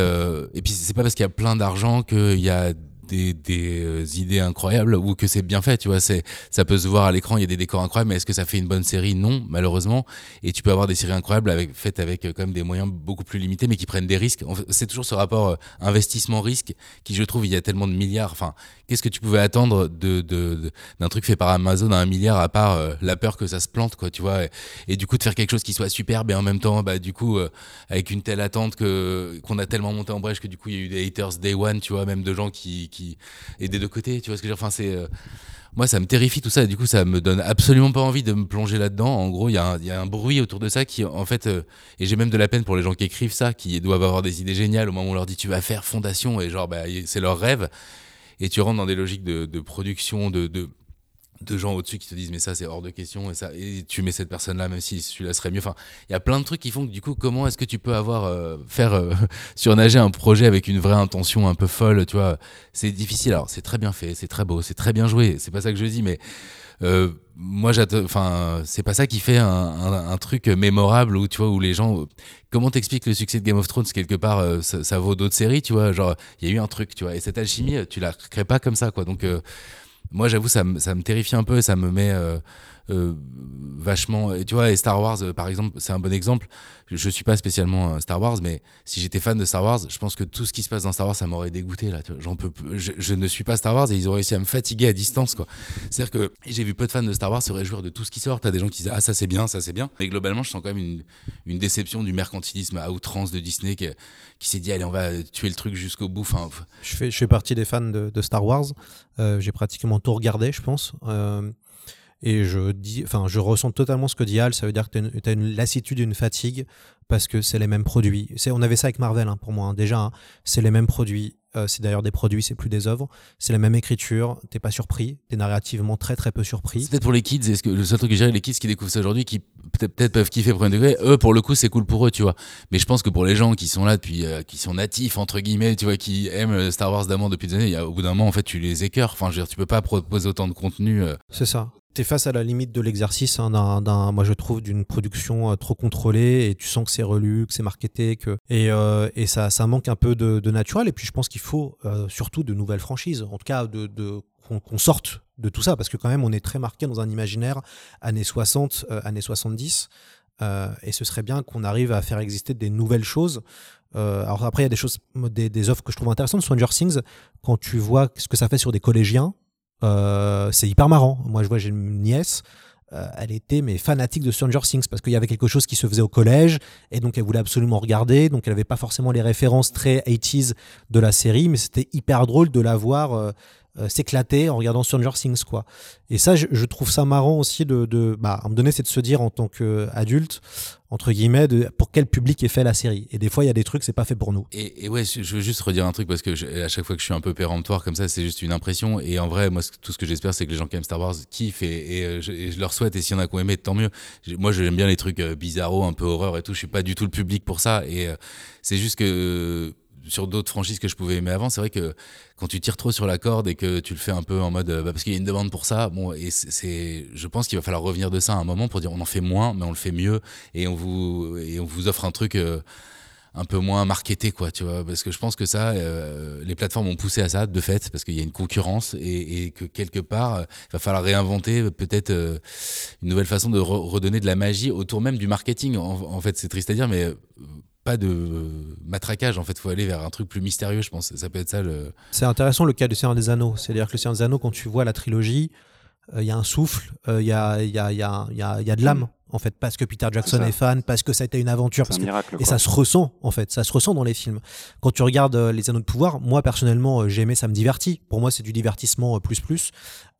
et puis, c'est pas parce qu'il y a plein d'argent qu'il y a des, des euh, idées incroyables ou que c'est bien fait, tu vois. C'est, ça peut se voir à l'écran, il y a des décors incroyables, mais est-ce que ça fait une bonne série? Non, malheureusement. Et tu peux avoir des séries incroyables avec, faites avec euh, quand même des moyens beaucoup plus limités, mais qui prennent des risques. C'est toujours ce rapport euh, investissement-risque qui, je trouve, il y a tellement de milliards. Enfin, qu'est-ce que tu pouvais attendre de, de, d'un truc fait par Amazon à un milliard à part la peur que ça se plante, quoi, tu vois? Et, du coup, de faire quelque chose qui soit superbe et en même temps, bah, du coup, avec une telle attente que, qu'on a tellement monté en brèche que du coup, il y a eu des haters day one, tu vois, même de gens qui et des deux côtés. Tu vois ce que je veux dire? Enfin, c'est euh, moi, ça me terrifie tout ça. Et du coup, ça me donne absolument pas envie de me plonger là-dedans. En gros, il y, a un bruit autour de ça qui, en fait, euh, et j'ai même de la peine pour les gens qui écrivent ça, qui doivent avoir des idées géniales au moment où on leur dit tu vas faire fondation et genre, bah, c'est leur rêve. Et tu rentres dans des logiques de, production, de, de gens au-dessus qui te disent mais ça c'est hors de question et ça et tu mets cette personne là même si celui-là serait mieux. Enfin il y a plein de trucs qui font que du coup comment est-ce que tu peux avoir euh, faire euh, surnager un projet avec une vraie intention un peu folle tu vois? C'est difficile. Alors c'est très bien fait c'est très beau c'est très bien joué c'est pas ça que je dis mais euh, moi enfin c'est pas ça qui fait un, truc mémorable où tu vois où les gens comment t'expliques le succès de Game of Thrones quelque part ça, ça, vaut d'autres séries tu vois? Genre il y a eu un truc tu vois? Et cette alchimie tu la crées pas comme ça quoi. Donc moi j'avoue ça, ça me terrifie un peu et ça me met euh, vachement tu vois et Star Wars euh, par exemple c'est un bon exemple. Je, suis pas spécialement Star Wars mais si j'étais fan de Star Wars je pense que tout ce qui se passe dans Star Wars ça m'aurait dégoûté là j'en peux je, ne suis pas Star Wars et ils ont réussi à me fatiguer à distance quoi. C'est à dire que j'ai vu peu de fans de Star Wars se réjouir de tout ce qui sort. T'as des gens qui disent ah ça c'est bien ça c'est bien. Mais globalement je sens quand même une, une déception du mercantilisme à outrance de Disney qui, qui s'est dit allez on va tuer le truc jusqu'au bout. Enfin je fais je fais partie des fans de, Star Wars. Euh, j'ai pratiquement tout regardé je pense et je, dis, enfin, je ressens totalement ce que dit Al, ça veut dire que tu as, une lassitude, une fatigue, parce que c'est les mêmes produits. On avait ça avec Marvel, hein, pour moi, hein. déjà, hein. c'est les mêmes produits. Euh, c'est d'ailleurs des produits, c'est plus des œuvres. C'est la même écriture, t'es pas surpris, t'es narrativement très très peu surpris. C'est peut-être pour les kids, est-ce que le seul truc que j'ai les kids qui découvrent ça aujourd'hui, qui peut-être peuvent kiffer premier degré, eux pour le coup c'est cool pour eux, tu vois. Mais je pense que pour les gens qui sont là depuis, euh, qui sont natifs entre guillemets, tu vois, qui aiment Star Wars d'amour depuis des années, y a, au bout d'un moment en fait tu les écœures. Enfin, je veux dire, tu peux pas proposer autant de contenu. Euh. C'est ça tu face à la limite de l'exercice, hein, d'un, moi je trouve, d'une production euh, trop contrôlée et tu sens que c'est relu, que c'est marketé, que, et, euh, ça, manque un peu de, naturel. Et puis je pense qu'il faut euh, surtout de nouvelles franchises, en tout cas de, qu'on, sorte de tout ça, parce que quand même on est très marqué dans un imaginaire années 60, années 70. et ce serait bien qu'on arrive à faire exister des nouvelles choses. alors après, il y a des choses, des, des offres que je trouve intéressantes. Stranger Things, quand tu vois ce que ça fait sur des collégiens, euh, c'est hyper marrant. Moi, je vois, j'ai une nièce. Euh, elle était mais fanatique de Stranger Things parce qu'il y avait quelque chose qui se faisait au collège et donc elle voulait absolument regarder donc elle n'avait pas forcément les références très 80s de la série mais c'était hyper drôle de la voir euh, s'éclater en regardant Stranger Things quoi. Et ça, je, trouve ça marrant aussi de, de bah, à un moment c'est de se dire en tant qu'adulte, entre guillemets, de, pour quel public est fait la série. Et des fois, il y a des trucs, c'est pas fait pour nous. Et, ouais, je veux juste redire un truc parce que à chaque fois que je suis un peu péremptoire comme ça, c'est juste une impression. Et en vrai, moi, tout ce que j'espère, c'est que les gens qui aiment Star Wars kiffent et, et, je, leur souhaite. Et s'il y en a qui ont aimé, tant mieux. Moi, j'aime bien les trucs bizarros, un peu horreur et tout. Je suis pas du tout le public pour ça. Et c'est juste que sur d'autres franchises que je pouvais aimer avant, c'est vrai que quand tu tires trop sur la corde et que tu le fais un peu en mode bah, parce qu'il y a une demande pour ça, bon, et c'est, je pense qu'il va falloir revenir de ça à un moment pour dire on en fait moins, mais on le fait mieux et on vous et on vous offre un truc. Euh, un peu moins marketé quoi tu vois parce que je pense que ça euh, les plateformes ont poussé à ça de fait parce qu'il y a une concurrence et, que quelque part il va falloir réinventer peut-être euh, une nouvelle façon de redonner de la magie autour même du marketing en, en fait c'est triste à dire mais pas de matraquage en fait faut aller vers un truc plus mystérieux je pense. Ça peut être ça le c'est intéressant le cas du Seigneur des Anneaux. C'est à dire que le Seigneur des Anneaux quand tu vois la trilogie il y a un souffle il y, a, y, a, y, a, y, a, y a de l'âme en fait parce que Peter Jackson est, fan parce que ça a été une aventure et ça se ressent en fait ça se ressent dans les films quand tu regardes les Anneaux de pouvoir moi personnellement j'ai aimé ça me divertit pour moi c'est du divertissement plus plus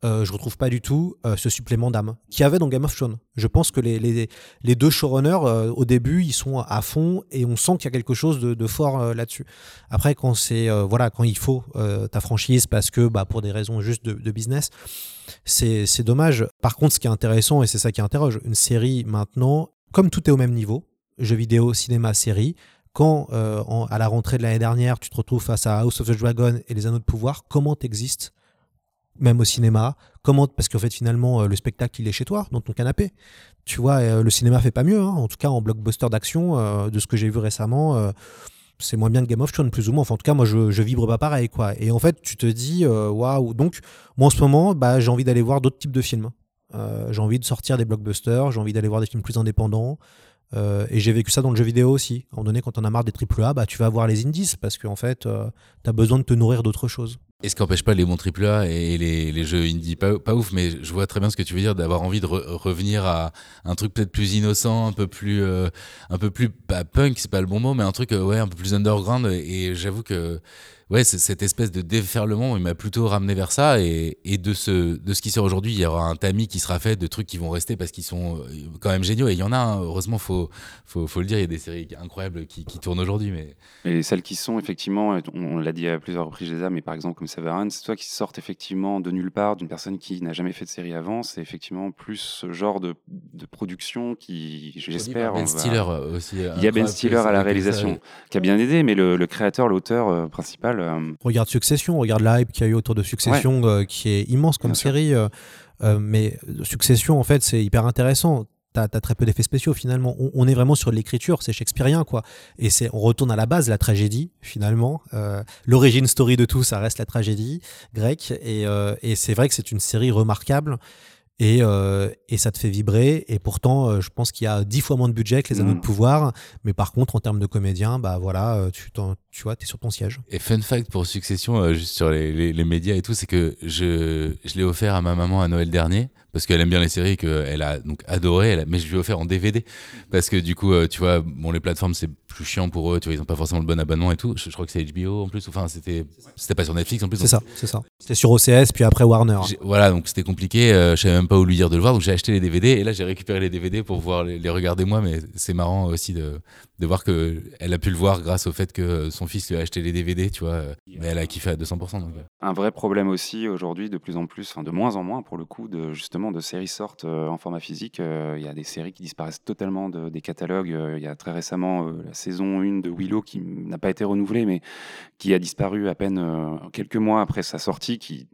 euh, je retrouve pas du tout euh, ce supplément d'âme qui avait dans Game of Thrones. Je pense que les, les, les deux showrunners, euh, au début, ils sont à fond et on sent qu'il y a quelque chose de, de fort euh, là-dessus. Après, quand c'est voilà, quand il faut ta franchise parce que bah, pour des raisons juste de, de business, c'est dommage. Par contre, ce qui est intéressant et c'est ça qui interroge, une série maintenant, comme tout est au même niveau, jeux vidéo, cinéma, série, quand à la rentrée de l'année dernière, tu te retrouves face à House of the Dragon et les Anneaux de Pouvoir, comment t'existes même au cinéma. Comment Parce qu'en fait, finalement, euh, le spectacle, il est chez toi, dans ton canapé. Tu vois, euh, le cinéma fait pas mieux. Hein. En tout cas, en blockbuster d'action, euh, de ce que j'ai vu récemment, c'est moins bien que Game of Thrones, plus ou moins. Enfin, en tout cas, moi, je, vibre pas pareil, quoi. Et en fait, tu te dis, waouh. Donc, moi, en ce moment, bah, j'ai envie d'aller voir d'autres types de films. J'ai envie de sortir des blockbusters, j'ai envie d'aller voir des films plus indépendants. et j'ai vécu ça dans le jeu vidéo aussi. À un moment donné, quand on a marre des AAA, bah, tu vas voir les indies parce qu'en fait, tu as besoin de te nourrir d'autres choses. Et ce qui n'empêche pas les bons AAA et les, jeux indie pas, pas, ouf, mais je vois très bien ce que tu veux dire d'avoir envie de revenir à un truc peut-être plus innocent, un peu plus, euh, un peu plus pas punk, c'est pas le bon mot, mais un truc euh, ouais un peu plus underground. Et j'avoue que ouais, cette espèce de déferlement, il m'a plutôt ramené vers ça. Et, et, de, ce, de ce qui sort aujourd'hui, il y aura un tamis qui sera fait de trucs qui vont rester parce qu'ils sont euh, quand même géniaux. Et il y en a, hein, heureusement, faut, faut, faut, le dire, il y a des séries incroyables qui, qui tournent aujourd'hui. Mais... Et celles qui sont effectivement, on, l'a dit à plusieurs reprises déjà, mais par exemple comme Severance, c'est toi qui sortent effectivement de nulle part, d'une personne qui n'a jamais fait de série avant. C'est effectivement plus ce genre de, de production qui, j'espère. Ben Stiller aussi. Il y a Ben Stiller à la réalisation, qui a bien aidé, mais le, le créateur, l'auteur euh, principal, euh, regarde Succession, regarde la hype qu'il y a eu autour de Succession, euh, qui est immense comme série. Euh, mais Succession, en fait, c'est hyper intéressant. T'as as très peu d'effets spéciaux finalement. On, est vraiment sur l'écriture, c'est shakespearien quoi. Et c'est, on retourne à la base, la tragédie finalement. L'origine story de tout, ça reste la tragédie grecque. Et, et c'est vrai que c'est une série remarquable et, euh, et ça te fait vibrer. Et pourtant, je pense qu'il y a dix fois moins de budget que les anneaux de mm. pouvoir. Mais par contre, en termes de comédien, bah voilà, tu, tu vois, t'es sur ton siège. Et fun fact pour Succession, juste sur les, les, les, médias et tout, c'est que je, je l'ai offert à ma maman à Noël dernier parce qu'elle aime bien les séries qu'elle a donc adoré, elle mais je lui ai offert en DVD parce que du coup, euh, tu vois, bon, les plateformes c'est plus chiant pour eux, tu vois, ils ont pas forcément le bon abonnement et tout. Je, crois que c'est HBO en plus, enfin c'était c'était pas sur Netflix en plus. C'est ça, c'est ça. C'était sur OCS puis après Warner. Voilà, donc c'était compliqué, euh, je savais même pas où lui dire de le voir, donc j'ai acheté les DVD et là j'ai récupéré les DVD pour pouvoir les, regarder moi, mais c'est marrant aussi de, de voir que elle a pu le voir grâce au fait que son fils lui a acheté les DVD, tu vois, mais elle a kiffé à 200%. Donc. Un vrai problème aussi aujourd'hui, de plus en plus, enfin de moins en moins pour le coup, de justement de séries sortent euh, en format physique. Euh, il y a des séries qui disparaissent totalement des catalogues. Euh, il y a très récemment la saison 1 de Willow qui n'a pas été renouvelée, mais qui a disparu à peine quelques mois après sa sortie, qui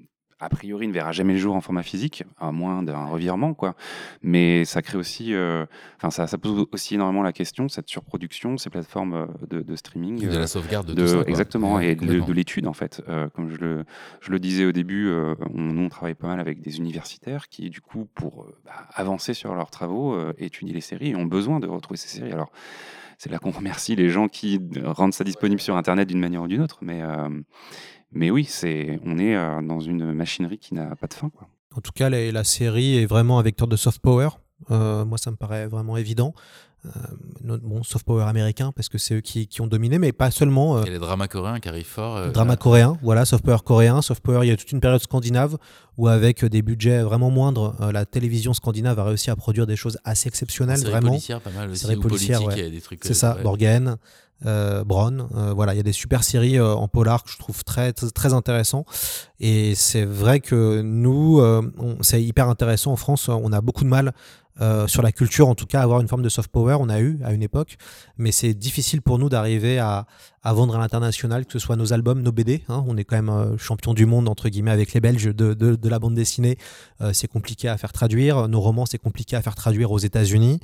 a priori ne verra jamais le jour en format physique, à moins d'un revirement, quoi. Mais ça crée aussi, euh, enfin ça, ça, pose aussi énormément la question, cette surproduction, ces plateformes euh, de, de streaming, de la euh, sauvegarde de, tout ça, exactement, et de, l'étude en fait. comme je le, je le disais au début, on, nous on travaille pas mal avec des universitaires qui, du coup, pour bah, avancer sur leurs travaux, étudient les séries et ont besoin de retrouver ces séries. Alors c'est là qu'on remercie les gens qui rendent ça disponible sur Internet d'une manière ou d'une autre, mais mais oui, c'est, on est euh, dans une machinerie qui n'a pas de fin. Quoi. En tout cas, la, la, série est vraiment un vecteur de soft power. Euh, moi, ça me paraît vraiment évident. bon, soft power américain, parce que c'est eux qui, qui, ont dominé, mais pas seulement. Il y a les dramas coréens qui arrivent fort. drama coréen, voilà, soft power coréen, soft power, il y a toute une période scandinave où, avec des budgets vraiment moindres, la télévision scandinave a réussi à produire des choses assez exceptionnelles, vraiment. policière, pas mal aussi. Policière, ouais. C'est ça, Borgen euh, Brown. Euh, voilà, il y a des super séries euh, en polar que je trouve très très intéressant. Et c'est vrai que nous, c'est hyper intéressant en France. On a beaucoup de mal sur la culture, en tout cas, avoir une forme de soft power, on a eu à une époque, mais c'est difficile pour nous d'arriver à, à, vendre à l'international, que ce soit nos albums, nos BD. Hein. on est quand même euh, champion du monde, entre guillemets, avec les Belges de, de, de la bande dessinée. Euh, c'est compliqué à faire traduire. Nos romans, c'est compliqué à faire traduire aux États-Unis.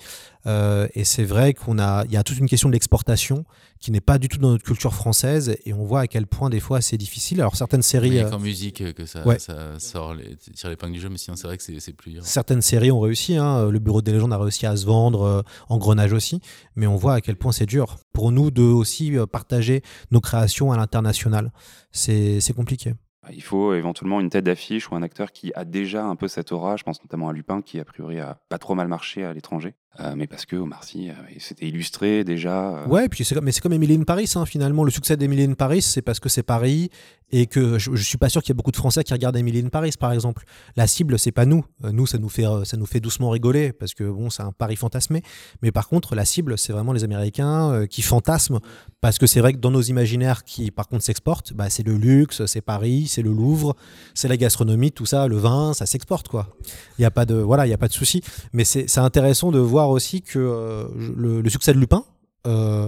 Euh, et c'est vrai qu'on a, il y a toute une question de l'exportation qui n'est pas du tout dans notre culture française, et on voit à quel point des fois c'est difficile. Alors certaines séries. Il en musique que ça, ça sort les, tire l'épingle du jeu, mais sinon c'est vrai que c'est plus. Certaines séries ont réussi. Hein. Le Bureau des légendes a réussi à se vendre, euh, Engrenage aussi, mais on voit à quel point c'est dur pour nous de aussi euh, partager nos créations à l'international. C'est compliqué. Il faut éventuellement une tête d'affiche ou un acteur qui a déjà un peu cette aura. Je pense notamment à Lupin, qui a priori a pas trop mal marché à l'étranger. Euh, mais parce que Omar Sy euh, s'était illustré déjà. Euh. Ouais, mais c'est comme Emily in Paris hein, finalement. Le succès d'Emily in Paris, c'est parce que c'est Paris et que je, je suis pas sûr qu'il y ait beaucoup de Français qui regardent Emily in Paris par exemple. La cible, c'est pas nous. nous, ça nous fait ça nous fait doucement rigoler parce que bon, c'est un Paris fantasmé. Mais par contre, la cible, c'est vraiment les Américains qui fantasment parce que c'est vrai que dans nos imaginaires qui par contre s'exportent, bah, c'est le luxe, c'est Paris, c'est le Louvre, c'est la gastronomie, tout ça, le vin, ça s'exporte quoi. Il y a pas de voilà, il y a pas de souci. Mais c'est intéressant de voir aussi que euh, le, succès de Lupin, euh,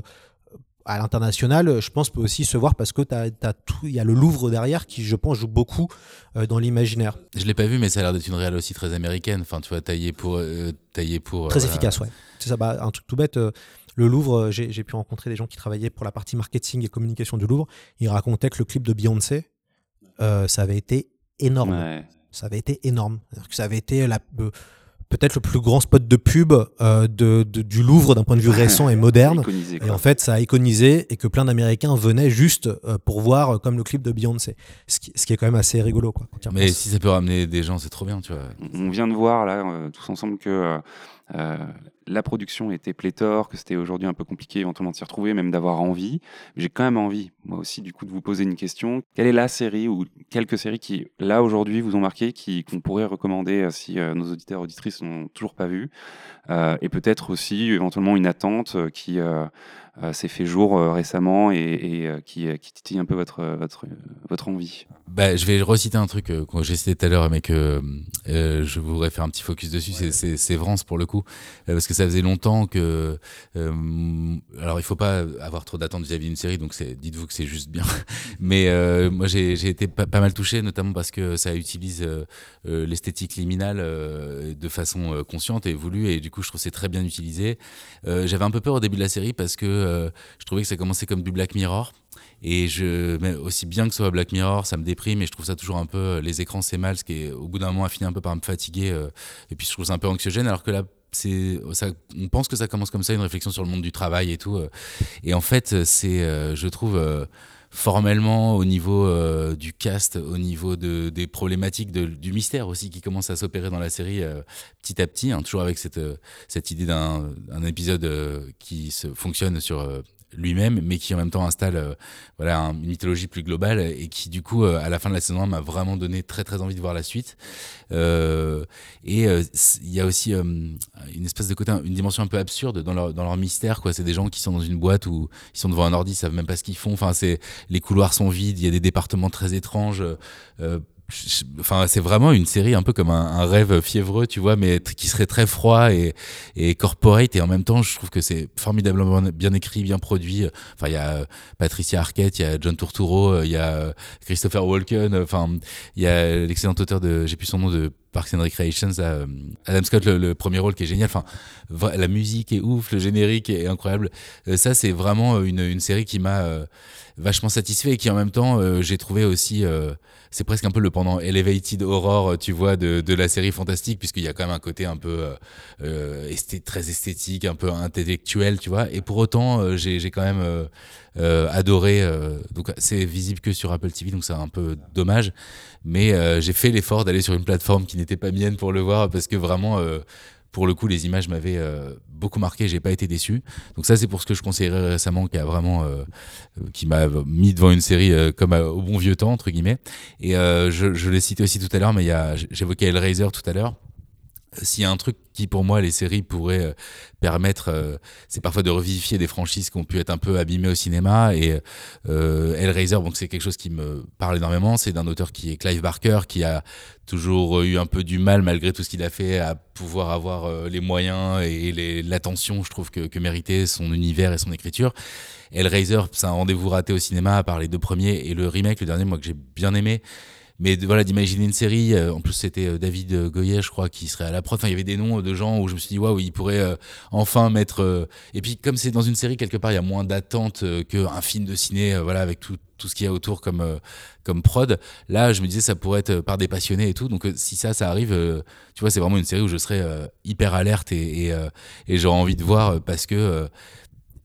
à l'international, je pense, peut aussi se voir parce que il y a le Louvre derrière qui, je pense, joue beaucoup euh, dans l'imaginaire. Je l'ai pas vu, mais ça a l'air d'être une réelle aussi très américaine. Enfin, tu vois, taillé pour, taillé pour. Très efficace, ouais. C'est ça, bah, un truc tout bête. le Louvre, j'ai pu rencontrer des gens qui travaillaient pour la partie marketing et communication du Louvre. Ils racontaient que le clip de Beyoncé, ça avait été énorme. Ça avait été énorme. Que ça avait été la peut-être le plus grand spot de pub euh, de, du Louvre d'un point de vue récent et moderne. et en fait, ça a iconisé et que plein d'Américains venaient juste euh, pour voir euh, comme le clip de Beyoncé. Ce qui, ce qui est quand même assez rigolo. Quoi, Mais si ça peut ramener des gens, c'est trop bien, tu vois. On vient de voir là, tous ensemble, que la production était pléthore, que c'était aujourd'hui un peu compliqué éventuellement de s'y retrouver, même d'avoir envie. J'ai quand même envie, moi aussi, du coup, de vous poser une question. Quelle est la série ou quelques séries qui, là, aujourd'hui, vous ont marqué, qu'on pourrait recommander euh, si euh, nos auditeurs auditrices n'ont toujours pas vu Et peut-être aussi, éventuellement, une attente qui s'est fait jour récemment et, qui, qui, titille un peu votre, votre, votre envie. Bah, je vais reciter un truc que j'ai cité tout à l'heure, mais que je voudrais faire un petit focus dessus. C'est, c'est Vrance, pour le coup, parce que ça faisait longtemps que. Euh, alors, il faut pas avoir trop d'attentes vis-à-vis d'une série, donc dites-vous que c'est juste bien. Mais euh, moi, j'ai été pas, mal touché, notamment parce que ça utilise euh, l'esthétique liminale de façon consciente et voulue, et du je trouve c'est très bien utilisé. J'avais un peu peur au début de la série parce que je trouvais que ça commençait comme du Black Mirror. Et je, mais aussi bien que ce soit Black Mirror, ça me déprime et je trouve ça toujours un peu, les écrans c'est mal, ce qui est au bout d'un moment a fini un peu par me fatiguer. et puis je trouve ça un peu anxiogène, alors que là, on pense que ça commence comme ça, une réflexion sur le monde du travail et tout. Euh. Et en fait, c'est, euh, je trouve, euh, formellement au niveau du cast, au niveau de, des problématiques du mystère aussi qui commence à s'opérer dans la série petit à petit, hein, toujours avec cette, cette idée d'un épisode qui se fonctionne sur lui-même, mais qui en même temps installe euh, voilà, une mythologie plus globale et qui, du coup, euh, à la fin de la saison 1, m'a vraiment donné très très envie de voir la suite. Euh, et il y a aussi une espèce de côté, une dimension un peu absurde dans leur, dans leur mystère. Quoi. C'est des gens qui sont dans une boîte où ils sont devant un ordi, ils savent même pas ce qu'ils font. Enfin, les couloirs sont vides, il y a des départements très étranges enfin c'est vraiment une série un peu comme un, rêve fiévreux tu vois mais qui serait très froid et, et corporate. Et en même temps je trouve que c'est formidablement bien écrit bien produit. Enfin il y a Patricia Arquette il y a John Turturro il y a Christopher Walken enfin il y a l'excellent auteur de j'ai plus son nom de Parks and Recreations Adam Scott le, premier rôle qui est génial. Enfin la musique est ouf le générique est incroyable. Euh, ça c'est vraiment une, série qui m'a euh, vachement satisfait et qui en même temps euh, j'ai trouvé aussi c'est presque un peu le pendant elevated horror, tu vois, de, la série fantastique, puisqu'il y a quand même un côté un peu euh, euh très esthétique, un peu intellectuel, tu vois. Et pour autant, euh, j'ai quand même adoré. donc c'est visible que sur Apple TV, donc c'est un peu dommage. Mais j'ai fait l'effort d'aller sur une plateforme qui n'était pas mienne pour le voir, parce que vraiment pour le coup, les images m'avaient beaucoup marqué, j'ai pas été déçu. Donc ça, c'est pour ce que je conseillerais récemment, qui a vraiment, qui m'a mis devant une série comme au bon vieux temps entre guillemets. Et je, je l'ai cité aussi tout à l'heure, mais j'évoquais Hellraiser tout à l'heure s'il y a un truc qui pour moi les séries pourraient euh, permettre euh, c'est parfois de revivifier des franchises qui ont pu être un peu abîmées au cinéma et euh, Hellraiser donc c'est quelque chose qui me parle énormément. C'est d'un auteur qui est Clive Barker qui a toujours eu un peu du mal malgré tout ce qu'il a fait à pouvoir avoir les moyens et l'attention je trouve que, méritait son univers et son écriture. Hellraiser c'est un rendez-vous raté au cinéma à part les deux premiers et le remake le dernier moi que j'ai bien aimé mais voilà d'imaginer une série euh, en plus c'était euh, David euh, Goyer je crois qui serait à la prod. Enfin il y avait des noms de gens où je me suis dit waouh il pourrait enfin mettre et puis comme c'est dans une série quelque part il y a moins d'attente qu'un film de ciné voilà avec tout tout ce qu'il y a autour comme comme prod là je me disais ça pourrait être par des passionnés et tout. Donc si ça ça arrive tu vois c'est vraiment une série où je serais hyper alerte et j'aurais envie de voir parce que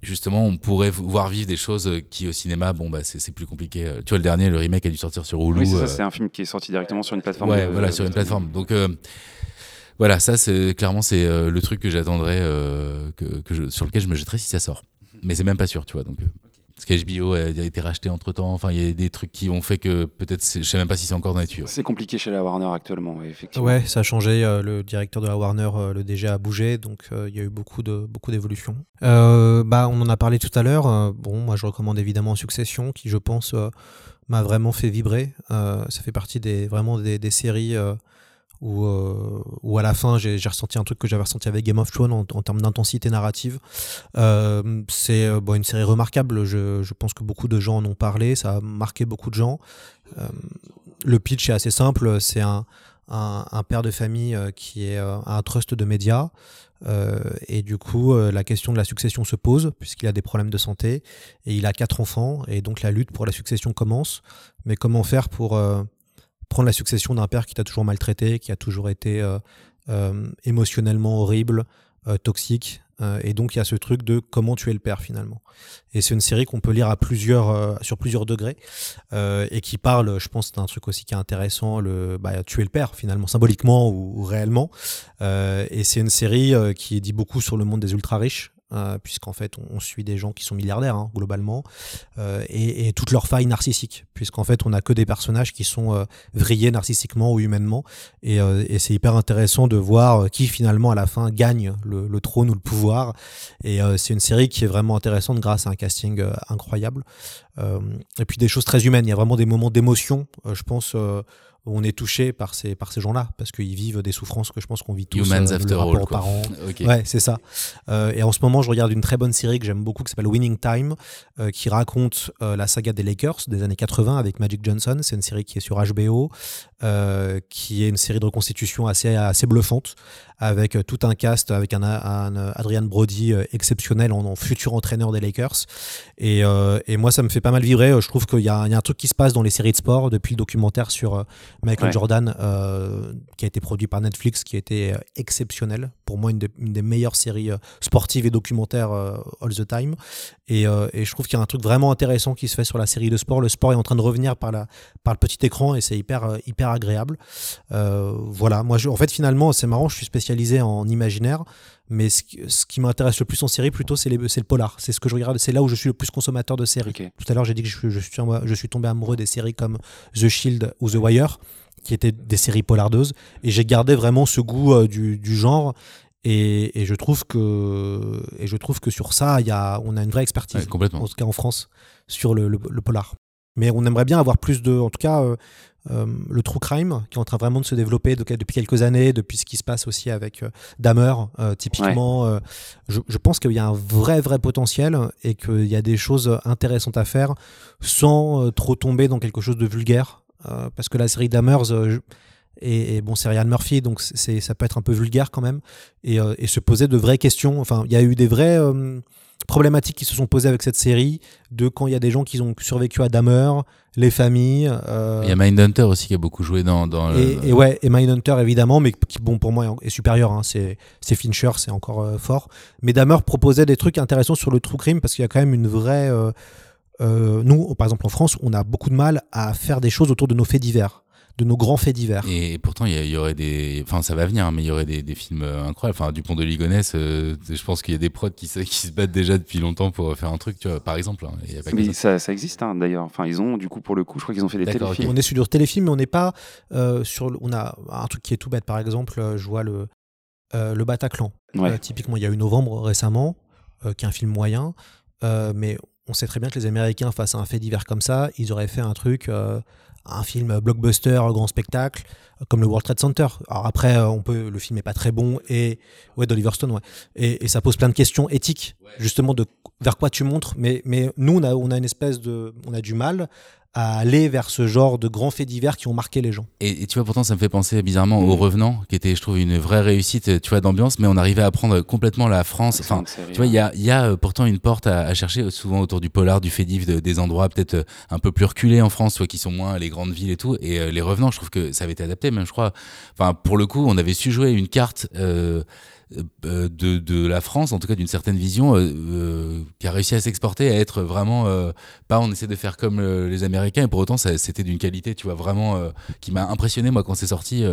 justement, on pourrait voir vivre des choses qui au cinéma, bon, bah, c'est plus compliqué. Tu vois, le dernier, le remake a dû sortir sur Hulu. Oui, c'est ça, euh, c'est un film qui est sorti directement sur une plateforme. Ouais, voilà, sur une plateforme. Donc, euh, voilà, ça, c'est clairement, c'est euh, le truc que j'attendrais, que, que je, sur lequel je me jetterais si ça sort. Mais c'est même pas sûr, tu vois. Donc, parce qu'HBO a été racheté entre temps. Enfin, il y a des trucs qui ont fait que peut-être, je sais même pas si c'est encore dans les tuyaux. C'est compliqué chez la Warner actuellement, effectivement. Ouais, ça a changé. Euh, le directeur de la Warner, euh, le DG a bougé, donc euh, il y a eu beaucoup de beaucoup d'évolutions. bah, on en a parlé tout à l'heure. bon, moi, je recommande évidemment Succession, qui, je pense, m'a vraiment fait vibrer. ça fait partie des vraiment des, des séries où, euh, où à la fin j'ai ressenti un truc que j'avais ressenti avec Game of Thrones en, termes d'intensité narrative. Euh, c'est euh, bon, une série remarquable, je, je, pense que beaucoup de gens en ont parlé, ça a marqué beaucoup de gens. Euh, le pitch est assez simple, c'est un, un, un, père de famille euh, qui est un trust de médias. et du coup, la question de la succession se pose, puisqu'il a des problèmes de santé, et il a quatre enfants, et donc la lutte pour la succession commence. Mais comment faire pour prendre la succession d'un père qui t'a toujours maltraité, qui a toujours été euh, euh, émotionnellement horrible, euh, toxique. et donc il y a ce truc de comment tuer le père finalement. Et c'est une série qu'on peut lire à plusieurs, sur plusieurs degrés et qui parle, je pense, d'un truc aussi qui est intéressant, le bah, tuer le père finalement, symboliquement ou, réellement. et c'est une série qui dit beaucoup sur le monde des ultra riches, euh, puisqu'en fait on, suit des gens qui sont milliardaires hein, globalement, euh, et, et, toutes leurs failles narcissiques, puisqu'en fait on n'a que des personnages qui sont euh, vrillés narcissiquement ou humainement, et, euh, et c'est hyper intéressant de voir qui finalement à la fin gagne le, le trône ou le pouvoir, et c'est une série qui est vraiment intéressante grâce à un casting incroyable, et puis des choses très humaines, il y a vraiment des moments d'émotion, je pense on est touché par ces, par ces gens-là, parce qu'ils vivent des souffrances que je pense qu'on vit tous. Humans euh, after all, aux parents. Ouais, c'est ça. Euh, et en ce moment, je regarde une très bonne série que j'aime beaucoup qui s'appelle Winning Time, euh, qui raconte la saga des Lakers des années 80 avec Magic Johnson. C'est une série qui est sur HBO, qui est une série de reconstitution assez, assez bluffante, avec euh, tout un cast, avec un, Adrian Brody euh, exceptionnel en, futur entraîneur des Lakers. Et, euh, et, moi, ça me fait pas mal vibrer. Je trouve qu'il y, a un truc qui se passe dans les séries de sport depuis le documentaire sur Michael Jordan, qui a été produit par Netflix, qui a été exceptionnel. Pour moi, une, des meilleures séries sportives et documentaires all the time. Et, et je trouve qu'il y a un truc vraiment intéressant qui se fait sur la série de sport. Le sport est en train de revenir par, la, par le petit écran et c'est hyper, hyper agréable. voilà, moi, je, en fait, finalement, c'est marrant, je suis spécialisé en imaginaire, mais ce, qui m'intéresse le plus en série, plutôt, c'est le polar. C'est ce que je regarde, c'est là où je suis le plus consommateur de séries. Tout à l'heure, j'ai dit que je, suis, je suis tombé amoureux des séries comme The Shield ou The Wire, qui étaient des séries polardeuses, et j'ai gardé vraiment ce goût euh, du, genre. Et, je trouve que et je trouve que sur ça, y a, on a une vraie expertise, complètement. en tout cas en France, sur le, polar. Mais on aimerait bien avoir plus de, en tout cas, euh, euh, le true crime qui est en train vraiment de se développer depuis quelques années, depuis ce qui se passe aussi avec euh, Dahmer, euh, typiquement. Je, je, pense qu'il y a un vrai, vrai potentiel et qu'il y a des choses intéressantes à faire sans trop tomber dans quelque chose de vulgaire. Parce que la série Dahmer, et, bon, c'est Ryan Murphy, donc c'est, ça peut être un peu vulgaire quand même, et, et se poser de vraies questions. Enfin, il y a eu des vraies problématiques qui se sont posées avec cette série, de quand il y a des gens qui ont survécu à Dahmer, les familles. Euh, il y a Mindhunter aussi qui a beaucoup joué dans. dans et, et, ouais, et Mindhunter évidemment, mais qui, bon, pour moi, est supérieur. Hein, c'est Fincher, c'est encore euh, fort. Mais Dahmer proposait des trucs intéressants sur le true crime parce qu'il y a quand même une vraie. Euh, nous, par exemple en France, on a beaucoup de mal à faire des choses autour de nos faits divers. de nos grands faits divers. Et pourtant, il y, aurait des. Enfin, ça va venir, hein, mais il y aurait des, films incroyables. Enfin, Dupont de Ligonnès, je pense qu'il y a des prods qui, qui, se battent déjà depuis longtemps pour faire un truc, tu vois, par exemple. Hein, mais ça. Ça, existe hein, d'ailleurs. Enfin, ils ont, du coup, pour le coup, je crois qu'ils ont fait des téléfilms. On est sur du téléfilm, mais on n'est pas sur. On a un truc qui est tout bête, par exemple, je vois le, le Bataclan. typiquement, il y a eu Novembre récemment, qui est un film moyen, mais on sait très bien que les Américains, face à un fait divers comme ça, ils auraient fait un truc, euh, un film blockbuster, grand spectacle, comme le World Trade Center. Alors après, euh, on peut, le film est pas très bon et ouais, d'Oliver Stone, ouais. Et, ça pose plein de questions éthiques, justement de vers quoi tu montres. Mais mais nous, on a on a une espèce de, on a du mal à aller vers ce genre de grands faits divers qui ont marqué les gens. Et, tu vois, pourtant, ça me fait penser bizarrement au Revenant, qui était, je trouve, une vraie réussite, tu vois, d'ambiance, mais on arrivait à prendre complètement la France. Enfin, tu vois, il y a, y a, euh, pourtant une porte à, chercher, souvent autour du polar, du fait divers, des endroits peut-être euh, un peu plus reculés en France, soit qui sont moins les grandes villes et tout. Et euh, les Revenants, je trouve que ça avait été adapté, même, je crois. Enfin, pour le coup, on avait su jouer une carte. Euh, de, de, la France, en tout cas d'une certaine vision, euh, euh, qui a réussi à s'exporter, à être vraiment pas on essaie de faire comme les Américains, et pour autant c'était d'une qualité, tu vois, vraiment qui m'a impressionné moi quand c'est sorti.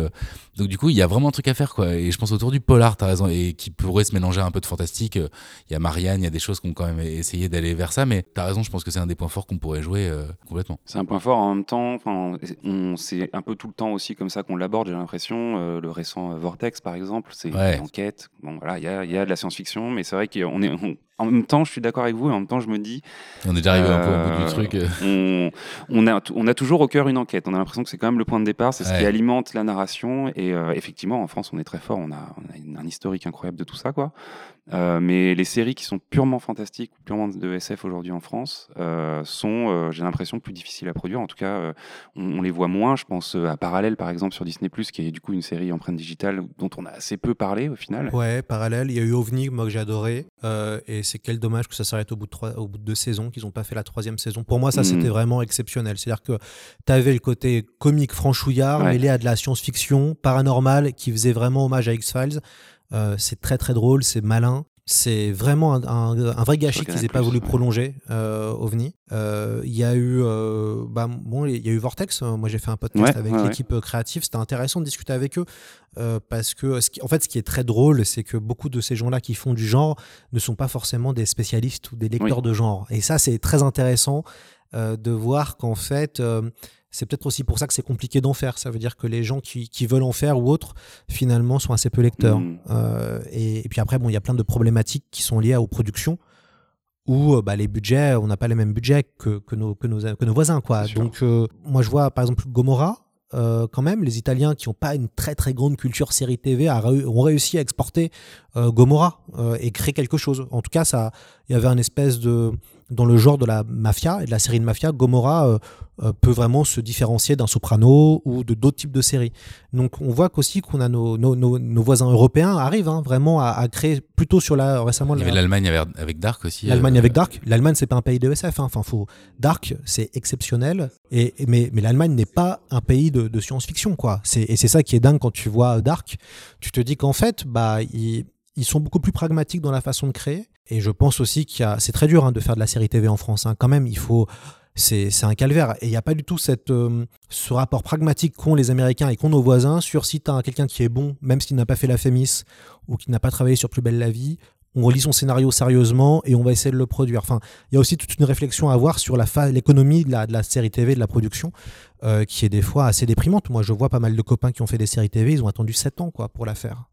donc du coup, il y a vraiment un truc à faire quoi. Et je pense autour du polar, t'as raison, et qui pourrait se mélanger un peu de fantastique. Il y a Marianne, il y a des choses qu'on quand même essayé d'aller vers ça, mais t'as raison, je pense que c'est un des points forts qu'on pourrait jouer complètement. C'est un point fort en même temps. C'est un peu tout le temps aussi comme ça qu'on l'aborde. J'ai l'impression. le récent Vortex par exemple, c'est une enquête Bon, voilà, il y a, y a, de la science-fiction, mais c'est vrai qu'on est, en même temps, je suis d'accord avec vous, et en même temps, je me dis. On est déjà arrivé un peu au bout du euh, truc. On, on, a, on a toujours au cœur une enquête. On a l'impression que c'est quand même le point de départ, c'est ce qui alimente la narration. Et euh, effectivement, en France, on est très fort. On a, on a un historique incroyable de tout ça, quoi. Euh, mais les séries qui sont purement fantastiques ou purement de SF aujourd'hui en France euh, sont, euh, j'ai l'impression, plus difficiles à produire. En tout cas, on, on, les voit moins. Je pense à Parallèle, par exemple, sur Disney+, qui est du coup une série empreinte digitale dont on a assez peu parlé au final. Ouais, Parallèle. Il y a eu OVNI, moi que j'ai adoré. et c'est quel dommage que ça s'arrête au bout de trois, au bout de deux saisons, qu'ils n'ont pas fait la troisième saison. Pour moi, ça, mm. c'était vraiment exceptionnel. C'est-à-dire que tu avais le côté comique franchouillard mêlé à de la science-fiction paranormale qui faisait vraiment hommage à X-Files. Euh, c'est très très drôle, c'est malin. C'est vraiment un, vrai gâchis qu'ils n'aient pas voulu prolonger, euh, OVNI. Euh, il y a eu, bah, bon, il y a eu Vortex. Moi, j'ai fait un podcast avec l'équipe créative. C'était intéressant de discuter avec eux parce que, ce qui, en fait, ce qui est très drôle, c'est que beaucoup de ces gens-là qui font du genre ne sont pas forcément des spécialistes ou des lecteurs de genre. Et ça, c'est très intéressant de voir qu'en fait, c'est peut-être aussi pour ça que c'est compliqué d'en faire. Ça veut dire que les gens qui, veulent en faire ou autres, finalement, sont assez peu lecteurs. Mm. Euh, et, puis après, bon, il y a plein de problématiques qui sont liées aux productions où euh, bah, les budgets, on n'a pas les mêmes budgets que, que, nos, que, nos, que nos voisins. Quoi. Donc, euh, moi, je vois par exemple Gomorra. quand même, les Italiens qui n'ont pas une très très grande culture série TV ont réussi à exporter Gomorra et créer quelque chose. En tout cas, il y avait un espèce de, dans le genre de la mafia et de la série de mafia, Gomorrah euh, euh, peut vraiment se différencier d'un Soprano ou de d'autres types de séries. Donc on voit qu'aussi qu'on a nos, nos, nos, voisins européens arrivent hein, vraiment à, créer plutôt sur la récemment. Il y avait l'Allemagne avec Dark aussi. L'Allemagne euh, avec Dark. L'Allemagne c'est pas un pays de SF. Hein. Enfin faut Dark c'est exceptionnel. Et, mais mais l'Allemagne n'est pas un pays de, de science-fiction quoi. Et c'est ça qui est dingue quand tu vois Dark. Tu te dis qu'en fait bah ils, ils sont beaucoup plus pragmatiques dans la façon de créer. Et je pense aussi qu'il y a, c'est très dur hein, de faire de la série TV en France. Hein. Quand même, il faut, c'est, un calvaire. Et il n'y a pas du tout euh, ce rapport pragmatique qu'ont les Américains et qu'ont nos voisins sur si tu as quelqu'un qui est bon, même s'il n'a pas fait la Fémis ou qui n'a pas travaillé sur Plus belle la vie, on lit son scénario sérieusement et on va essayer de le produire. Enfin, il y a aussi toute une réflexion à avoir sur l'économie de la, de la, série TV, de la production, euh, qui est des fois assez déprimante. Moi, je vois pas mal de copains qui ont fait des séries TV, ils ont attendu 7 ans quoi, pour la faire.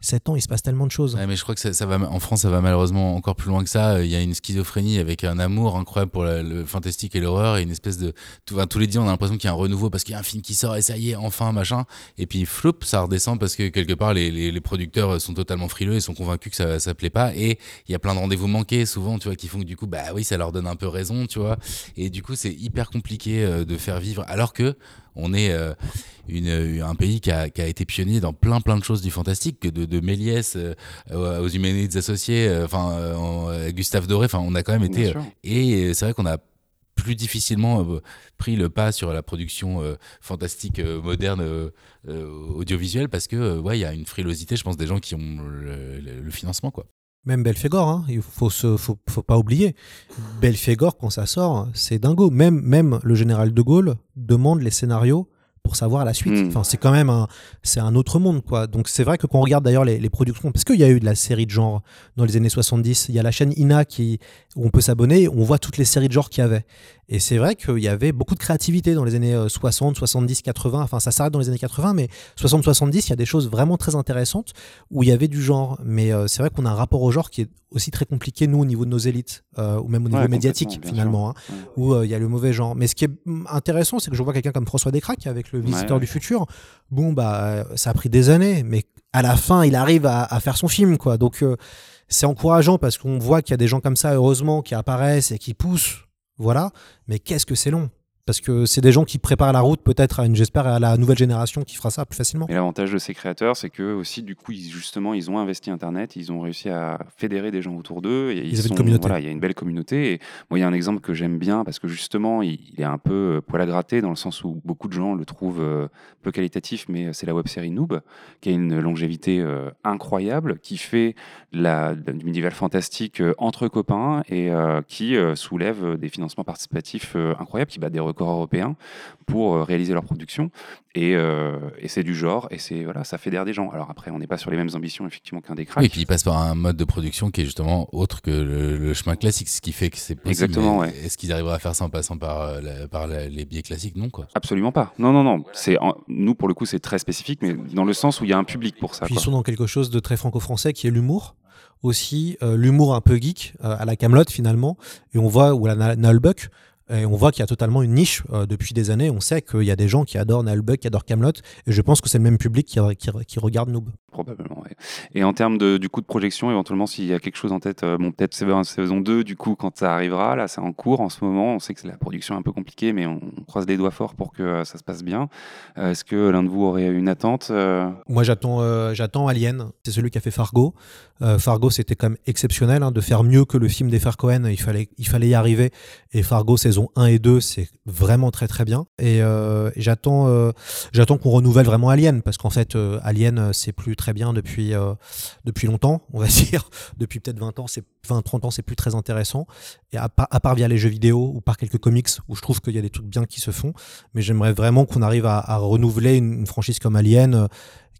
7 ans, il se passe tellement de choses. mais je crois que ça, va, en France, ça va malheureusement encore plus loin que ça. Il y a une schizophrénie avec un amour incroyable pour le fantastique et l'horreur et une espèce de. Tous les días, on a l'impression qu'il y a un renouveau parce qu'il y a un film qui sort et ça y est, enfin, machin. Et puis, flop, ça redescend parce que quelque part, les, producteurs sont totalement frileux et sont convaincus que ça, ça plaît pas. Et il y a plein de rendez-vous manqués, souvent, tu vois, qui font que du coup, bah oui, ça leur donne un peu raison, tu vois. Et du coup, c'est hyper compliqué euh, de faire vivre. Alors que on est euh, une, un pays qui a, été pionnier dans plein plein de choses du fantastique, de, de Méliès euh, aux Humanités associés, euh, enfin Gustave Doré, enfin on a quand même été. et c'est vrai qu'on a plus difficilement pris le pas sur la production fantastique moderne audiovisuelle parce que ouais il y a une frilosité je pense des gens qui ont le, financement quoi même Belphégor, hein, il faut, se, faut, faut pas oublier. Belphégor, quand ça sort, c'est dingo. Même, même le général de Gaulle demande les scénarios pour savoir la suite. Mm. Enfin, c'est quand même un, c'est un autre monde, quoi. Donc c'est vrai que quand on regarde d'ailleurs les, les productions, parce qu'il y a eu de la série de genre dans les années 70, il y a la chaîne Ina qui, où on peut s'abonner, on voit toutes les séries de genre qu'il y avait. Et c'est vrai qu'il y avait beaucoup de créativité dans les années euh, 60, 70, 80. Enfin, ça s'arrête dans les années 80, mais 60, 70, il y a des choses vraiment très intéressantes où il y avait du genre. Mais euh, c'est vrai qu'on a un rapport au genre qui est aussi très compliqué, nous, au niveau de nos élites, euh, ou même au niveau Ouais, médiatique, finalement, hein, Ouais. où euh, il y a le mauvais genre. Mais ce qui est hum, intéressant, c'est que je vois quelqu'un comme François Descraques avec le Visiteur Ouais. du futur. Bon, bah, ça a pris des années, mais à la fin, il arrive à, à faire son film, quoi. Donc, euh, c'est encourageant parce qu'on voit qu'il y a des gens comme ça, heureusement, qui apparaissent et qui poussent. Voilà. Mais qu'est-ce que c'est long? Parce que c'est des gens qui préparent la route, peut-être, à une, j'espère, à la nouvelle génération qui fera ça plus facilement. Et l'avantage de ces créateurs, c'est que aussi, du coup, ils, justement, ils ont investi Internet, ils ont réussi à fédérer des gens autour d'eux. Et ils, avaient une communauté. Voilà, il y a une belle communauté. Et moi, il y a un exemple que j'aime bien parce que justement, il, il est un peu euh, poil à gratter dans le sens où beaucoup de gens le trouvent euh, peu qualitatif, mais c'est la web série Noob qui a une longévité euh, incroyable, qui fait la, du médiéval fantastique euh, entre copains et euh, qui euh, soulève euh, des financements participatifs euh, incroyables, qui bat des records européens pour euh, réaliser leur production. Et, euh, et c'est du genre, et c'est voilà, ça fédère des gens. Alors après, on n'est pas sur les mêmes ambitions effectivement qu'un des cracks. Oui, et puis il passe par un mode de production qui est justement autre que le, le chemin classique, ce qui fait que c'est possible. Exactement, ouais. Est-ce qu'ils arriveraient à faire ça en passant par, euh, la- par la- les biais classiques? Non, quoi. Absolument pas. Non, non, non. C'est en- nous pour le coup, c'est très spécifique, mais dans le sens où il y a un public pour ça. Puis quoi. ils sont dans quelque chose de très franco-français qui est l'humour. Aussi, euh, l'humour un peu geek, euh, à la Camelot finalement. Et on voit, ou à la Na- Nullbuck, et on voit qu'il y a totalement une niche euh, depuis des années. On sait qu'il y a des gens qui adorent Nullbuck, qui adorent Camelot. Et je pense que c'est le même public qui, qui, qui regarde Noob. Probablement, ouais. Et en termes de, du coup de projection, éventuellement, s'il y a quelque chose en tête, euh, bon, peut-être saison, saison 2, du coup, quand ça arrivera, là, c'est en cours en ce moment. On sait que c'est la production est un peu compliquée, mais on, on croise les doigts fort pour que euh, ça se passe bien. Euh, Est-ce que l'un de vous aurait une attente Moi, j'attends j'attends Alien. C'est celui qui a fait Fargo. Fargo, c'était quand même exceptionnel hein, de faire mieux que le film des Cohen. Il fallait, il fallait y arriver. Et Fargo, saison 1 et 2, c'est vraiment très très bien. Et, euh, j'attends euh, j'attends qu'on renouvelle vraiment Alien. Parce qu'en fait, euh, Alien, c'est plus très bien depuis, depuis longtemps, on va dire. Depuis peut-être 20 ans, c'est 20, 30 ans, c'est plus très intéressant. Et à part, via les jeux vidéo ou par quelques comics où je trouve qu'il y a des trucs bien qui se font. Mais j'aimerais vraiment qu'on arrive à, renouveler une, franchise comme Alien.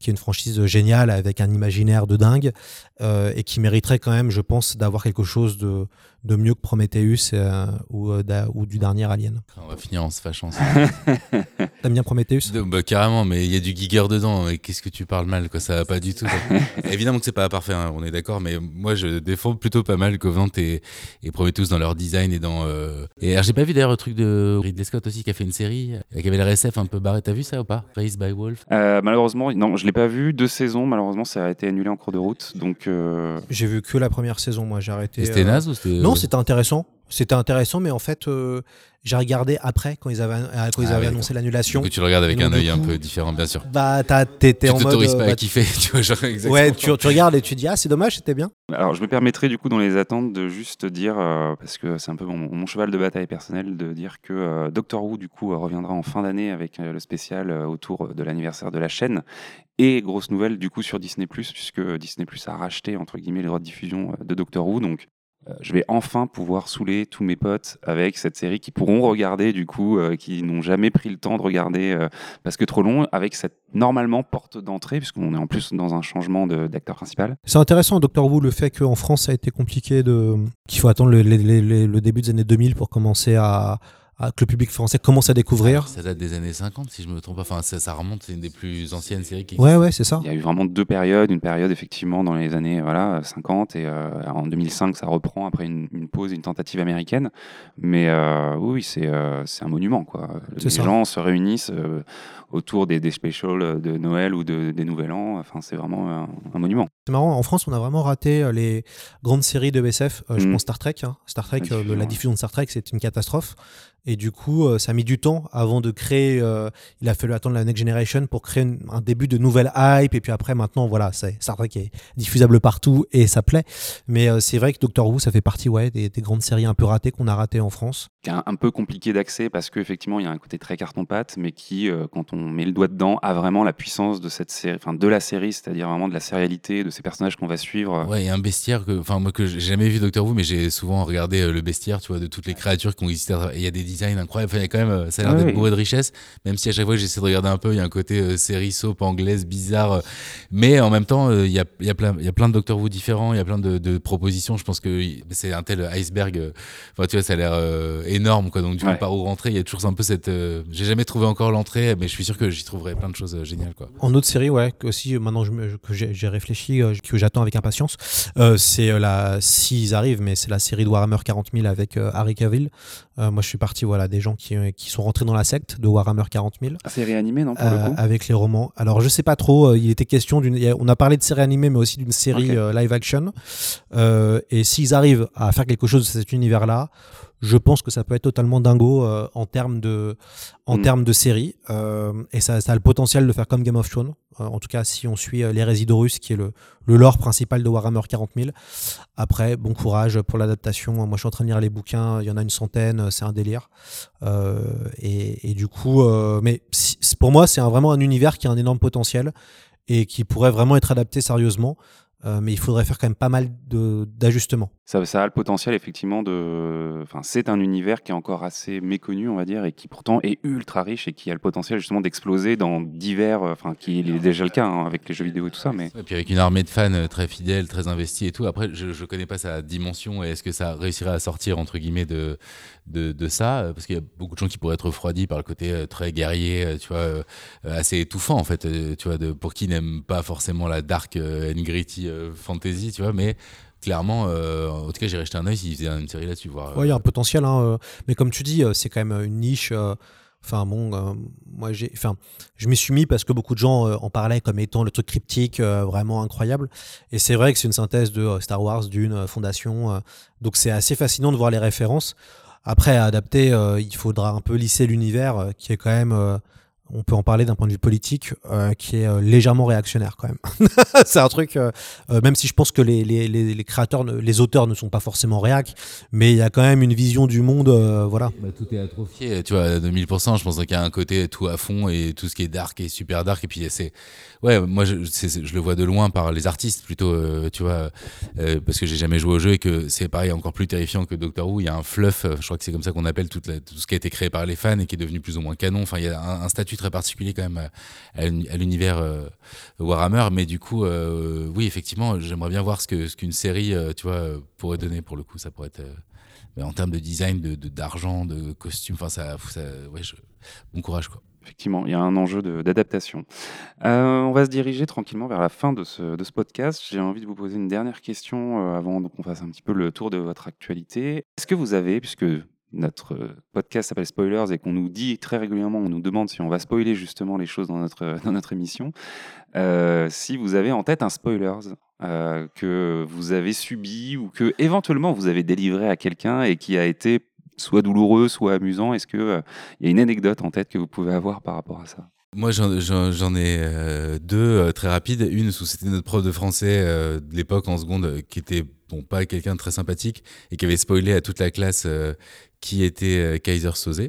qui est une franchise géniale avec un imaginaire de dingue et qui mériterait quand même, je pense, d'avoir quelque chose de, de mieux que Prometheus euh, ou, euh, d'a- ou du dernier Alien. On va finir en se fâchant. T'aimes bien Prometheus? De- bah, carrément, mais il y a du Giger dedans. Et qu'est-ce que tu parles mal quoi Ça va pas du tout. Évidemment que c'est pas parfait, hein, on est d'accord. Mais moi, je défends plutôt pas mal Covenant et, et Prometheus dans leur design et dans. euh, Et alors, j'ai pas vu d'ailleurs le truc de Ridley Scott aussi qui a fait une série euh, qui avait la RSF un peu barré. T'as vu ça ou pas? Raised by Wolf? euh, Malheureusement, non, je l'ai pas vu. Deux saisons, malheureusement, ça a été annulé en cours de route. Donc, euh, J'ai vu que la première saison, moi j'ai arrêté. Et C'était euh, naze ou c'était. Non, c'était intéressant. C'était intéressant, mais en fait, euh, j'ai regardé après quand ils avaient, euh, quand ils Ah avaient ouais, annoncé l'annulation. tu le regardes avec donc, un œil un peu différent, bien sûr. Bah, t'étais Tu en mode. t'autorises euh, pas bah, à kiffer, tu vois, genre exactement. Ouais, tu, tu regardes et tu dis, ah, c'est dommage, c'était bien. Alors, je me permettrai du coup dans les attentes de juste dire, euh, parce que c'est un peu mon, mon cheval de bataille personnel, de dire que euh, Doctor Who du coup reviendra en fin d'année avec euh, le spécial euh, autour de l'anniversaire de la chaîne. Et grosse nouvelle du coup sur Disney+, puisque Disney+, a racheté entre guillemets les droits de diffusion de Doctor Who, donc je vais enfin pouvoir saouler tous mes potes avec cette série qui pourront regarder du coup, euh, qui n'ont jamais pris le temps de regarder euh, parce que trop long, avec cette normalement porte d'entrée, puisqu'on est en plus dans un changement d'acteur principal. C'est intéressant, Doctor Who, le fait qu'en France, ça a été compliqué, de qu'il faut attendre le, début des années 2000 pour commencer à- que le public français commence à découvrir. Ça date des années 50, si je me trompe pas. Enfin, ça, ça remonte, c'est une des plus anciennes séries qui Ouais, ouais, c'est ça. Il y a eu vraiment deux périodes. Une période, effectivement, dans les années voilà, 50 et euh, en 2005, ça reprend après une, une pause, une tentative américaine. Mais euh, oui, c'est euh, c'est un monument. Quoi. Les ça. gens se réunissent euh, autour des, des specials de Noël ou de, des Nouvel An. Enfin, c'est vraiment un, un monument. C'est marrant, en France, on a vraiment raté euh, les grandes séries de SF. Euh, Je Mm. pense Star Trek. hein. Star Trek, La euh, diffusion de Star Trek, c'est une catastrophe. Et du coup, euh, ça a mis du temps avant de créer. euh, il a fallu attendre la Next Generation pour créer une- un début de nouvelle hype. Et puis après, maintenant, voilà, c'est Star Trek est diffusable partout et ça plaît. Mais euh, c'est vrai que Doctor Who, ça fait partie ouais, des, des grandes séries un peu ratées qu'on a ratées en France. Qui est un, un peu compliqué d'accès parce qu'effectivement, il y a un côté très carton-pâte, mais qui, euh, quand on met le doigt dedans, a vraiment la puissance de cette série, enfin de la série, c'est-à-dire vraiment de la sérialité, de ces personnages qu'on va suivre. Ouais, il y a un bestiaire que, enfin, moi que j'ai jamais vu Doctor Who, mais j'ai souvent regardé euh, le bestiaire, tu vois, de toutes les créatures qui ont existé. il y a des designs incroyables. Enfin, il y a quand même, ça a l'air Ouais, d'être ouais. bourré de richesse. Même si à chaque fois que j'essaie de regarder un peu, il y a un côté euh, série soap anglaise bizarre. euh, mais en même temps, euh, il y, a, il y, a plein, il y a plein de Doctor Who différents, il y a plein de, de propositions. Je pense que c'est un tel iceberg. euh, Enfin, tu vois, ça a l'air euh, énorme, quoi. Donc, du coup, Ouais. par où rentrer, il y a toujours un peu cette. euh, J'ai jamais trouvé encore l'entrée, mais je suis sûr que j'y trouverai plein de choses euh, géniales, quoi. En autre série, ouais, que aussi euh, maintenant que j'ai réfléchi, euh, que j'attends avec impatience, euh, c'est euh, la s'ils arrivent, mais c'est la série de Warhammer 40 000 avec euh, Harry Cavill. Euh, moi, je suis parti, voilà, des gens qui, euh, qui sont rentrés dans la secte de Warhammer 40 000. Ah, C'est réanimé, non, pour euh, le coup avec les romans. Alors je sais pas trop, euh, il était question d'une. On a parlé de série animée, mais aussi d'une série euh, live action. Euh, et s'ils arrivent à faire quelque chose de cet univers-là, je pense que ça peut être totalement dingo euh, en termes de, en Mm. termes de série. Euh, et ça, ça a le potentiel de faire comme Game of Thrones. Euh, en tout cas, si on suit euh, les Résidorus, qui est le, le lore principal de Warhammer 40 000. Après, bon courage pour l'adaptation. Moi, je suis en train de lire les bouquins. Il y en a une centaine. C'est un délire. Euh, et, et du coup, euh, mais pour moi, c'est vraiment un univers qui a un énorme potentiel et qui pourrait vraiment être adapté sérieusement. Euh, mais il faudrait faire quand même pas mal de- d'ajustements. Ça, ça a le potentiel effectivement de. Enfin, c'est un univers qui est encore assez méconnu, on va dire, et qui pourtant est ultra riche et qui a le potentiel justement d'exploser dans divers. euh, Enfin, qui est déjà le cas hein, avec les jeux vidéo et tout ça, mais. Et puis avec une armée de fans très fidèles, très investis et tout. Après, je, je connais pas sa dimension et est-ce que ça réussirait à sortir entre guillemets de de, de ça euh, Parce qu'il y a beaucoup de gens qui pourraient être refroidis par le côté très guerrier, tu vois, assez étouffant en fait, tu vois, de, pour qui n'aime pas forcément la dark and gritty euh, fantasy, tu vois, mais clairement, euh, en tout cas, j'irais jeter un œil s'ils faisaient une série là-dessus, voir. Ouais, il y a un potentiel, hein, euh, mais comme tu dis, euh, c'est quand même une niche. euh, Enfin bon, euh, moi j'ai, enfin, je m'y suis mis parce que beaucoup de gens euh, en parlaient comme étant le truc cryptique euh, vraiment incroyable. Et c'est vrai que c'est une synthèse de euh, Star Wars, d'une euh, Fondation. euh, donc c'est assez fascinant de voir les références. Après, à adapter, euh, il faudra un peu lisser l'univers euh, qui est quand même. On peut en parler d'un point de vue politique, euh, qui est euh, légèrement réactionnaire quand même. c'est un truc, euh, même si je pense que les, les, les, créateurs, les auteurs ne sont pas forcément réac, mais il y a quand même une vision du monde, voilà. Bah, tout est atrophié, tu vois, à 2000%, je pense qu'il y a un côté tout à fond et tout ce qui est dark et super dark. Et puis, c'est. Ouais, moi, je, le vois de loin par les artistes plutôt, tu vois, parce que j'ai jamais joué au jeu et que c'est pareil, encore plus terrifiant que Doctor Who. Il y a un fluff, je crois que c'est comme ça qu'on appelle tout ce qui a été créé par les fans et qui est devenu plus ou moins canon. Enfin, il y a un, un statut très particulier quand même à, à l'uni- à l'univers euh, Warhammer. Mais du coup, euh, oui, effectivement, j'aimerais bien voir ce que ce qu'une série, euh, tu vois, pourrait donner pour le coup. Ça pourrait être. euh, mais en termes de design, de de- d'argent, de, costumes, enfin ça, ouais, bon courage quoi. Effectivement, il y a un enjeu de- d'adaptation. Euh, on va se diriger tranquillement vers la fin de ce, de ce podcast. J'ai envie de vous poser une dernière question euh, avant qu'on fasse un petit peu le tour de votre actualité. Est-ce que vous avez, puisque notre euh, podcast s'appelle Spoilers et qu'on nous dit très régulièrement, on nous demande si on va spoiler justement les choses dans notre, dans notre émission, euh, si vous avez en tête un spoilers euh, que vous avez subi ou que éventuellement vous avez délivré à quelqu'un et qui a été soit douloureux, soit amusant, est-ce qu'il il y a une anecdote en tête que vous pouvez avoir par rapport à ça? Moi j'en- ai euh, deux euh, très rapides. Une c'était notre prof de français euh, de l'époque en seconde qui était bon pas quelqu'un de très sympathique et qui avait spoilé à toute la classe qui était Kaiser Soze.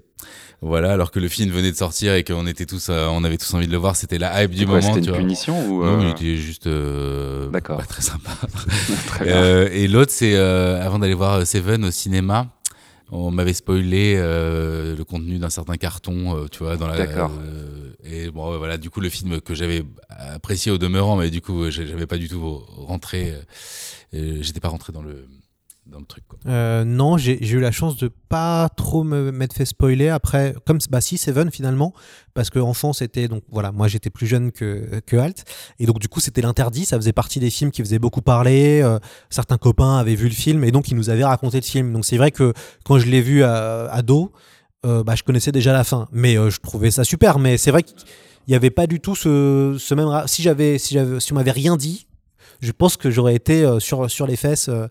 Voilà, alors que le film venait de sortir et qu'on était tous, on avait tous envie de le voir. C'était la hype du quoi, moment. C'était une vois. punition ou Non, il était juste D'accord. pas très sympa. très bien. Et l'autre, c'est avant d'aller voir Seven au cinéma, on m'avait spoilé euh, le contenu d'un certain carton, euh, tu vois, dans la. D'accord. euh, et bon, voilà, du coup, le film que j'avais apprécié au demeurant, mais du coup, j'avais pas du tout rentré. euh, J'étais pas rentré dans le dans le truc. Quoi. Euh, non, j'ai eu la chance de pas trop me m'être fait spoiler. Après, comme bah si Seven finalement, parce que enfant c'était donc voilà, moi j'étais plus jeune que que Alt, et donc du coup c'était l'interdit. Ça faisait partie des films qui faisaient beaucoup parler. euh, certains copains avaient vu le film et donc ils nous avaient raconté le film. Donc c'est vrai que quand je l'ai vu à, ado, euh, bah je connaissais déjà la fin, mais je trouvais ça super. Mais c'est vrai qu'il y avait pas du tout ce, ce même. Si j'avais si j'avais si on m'avait rien dit. Je pense que j'aurais été euh, sur, sur les fesses euh,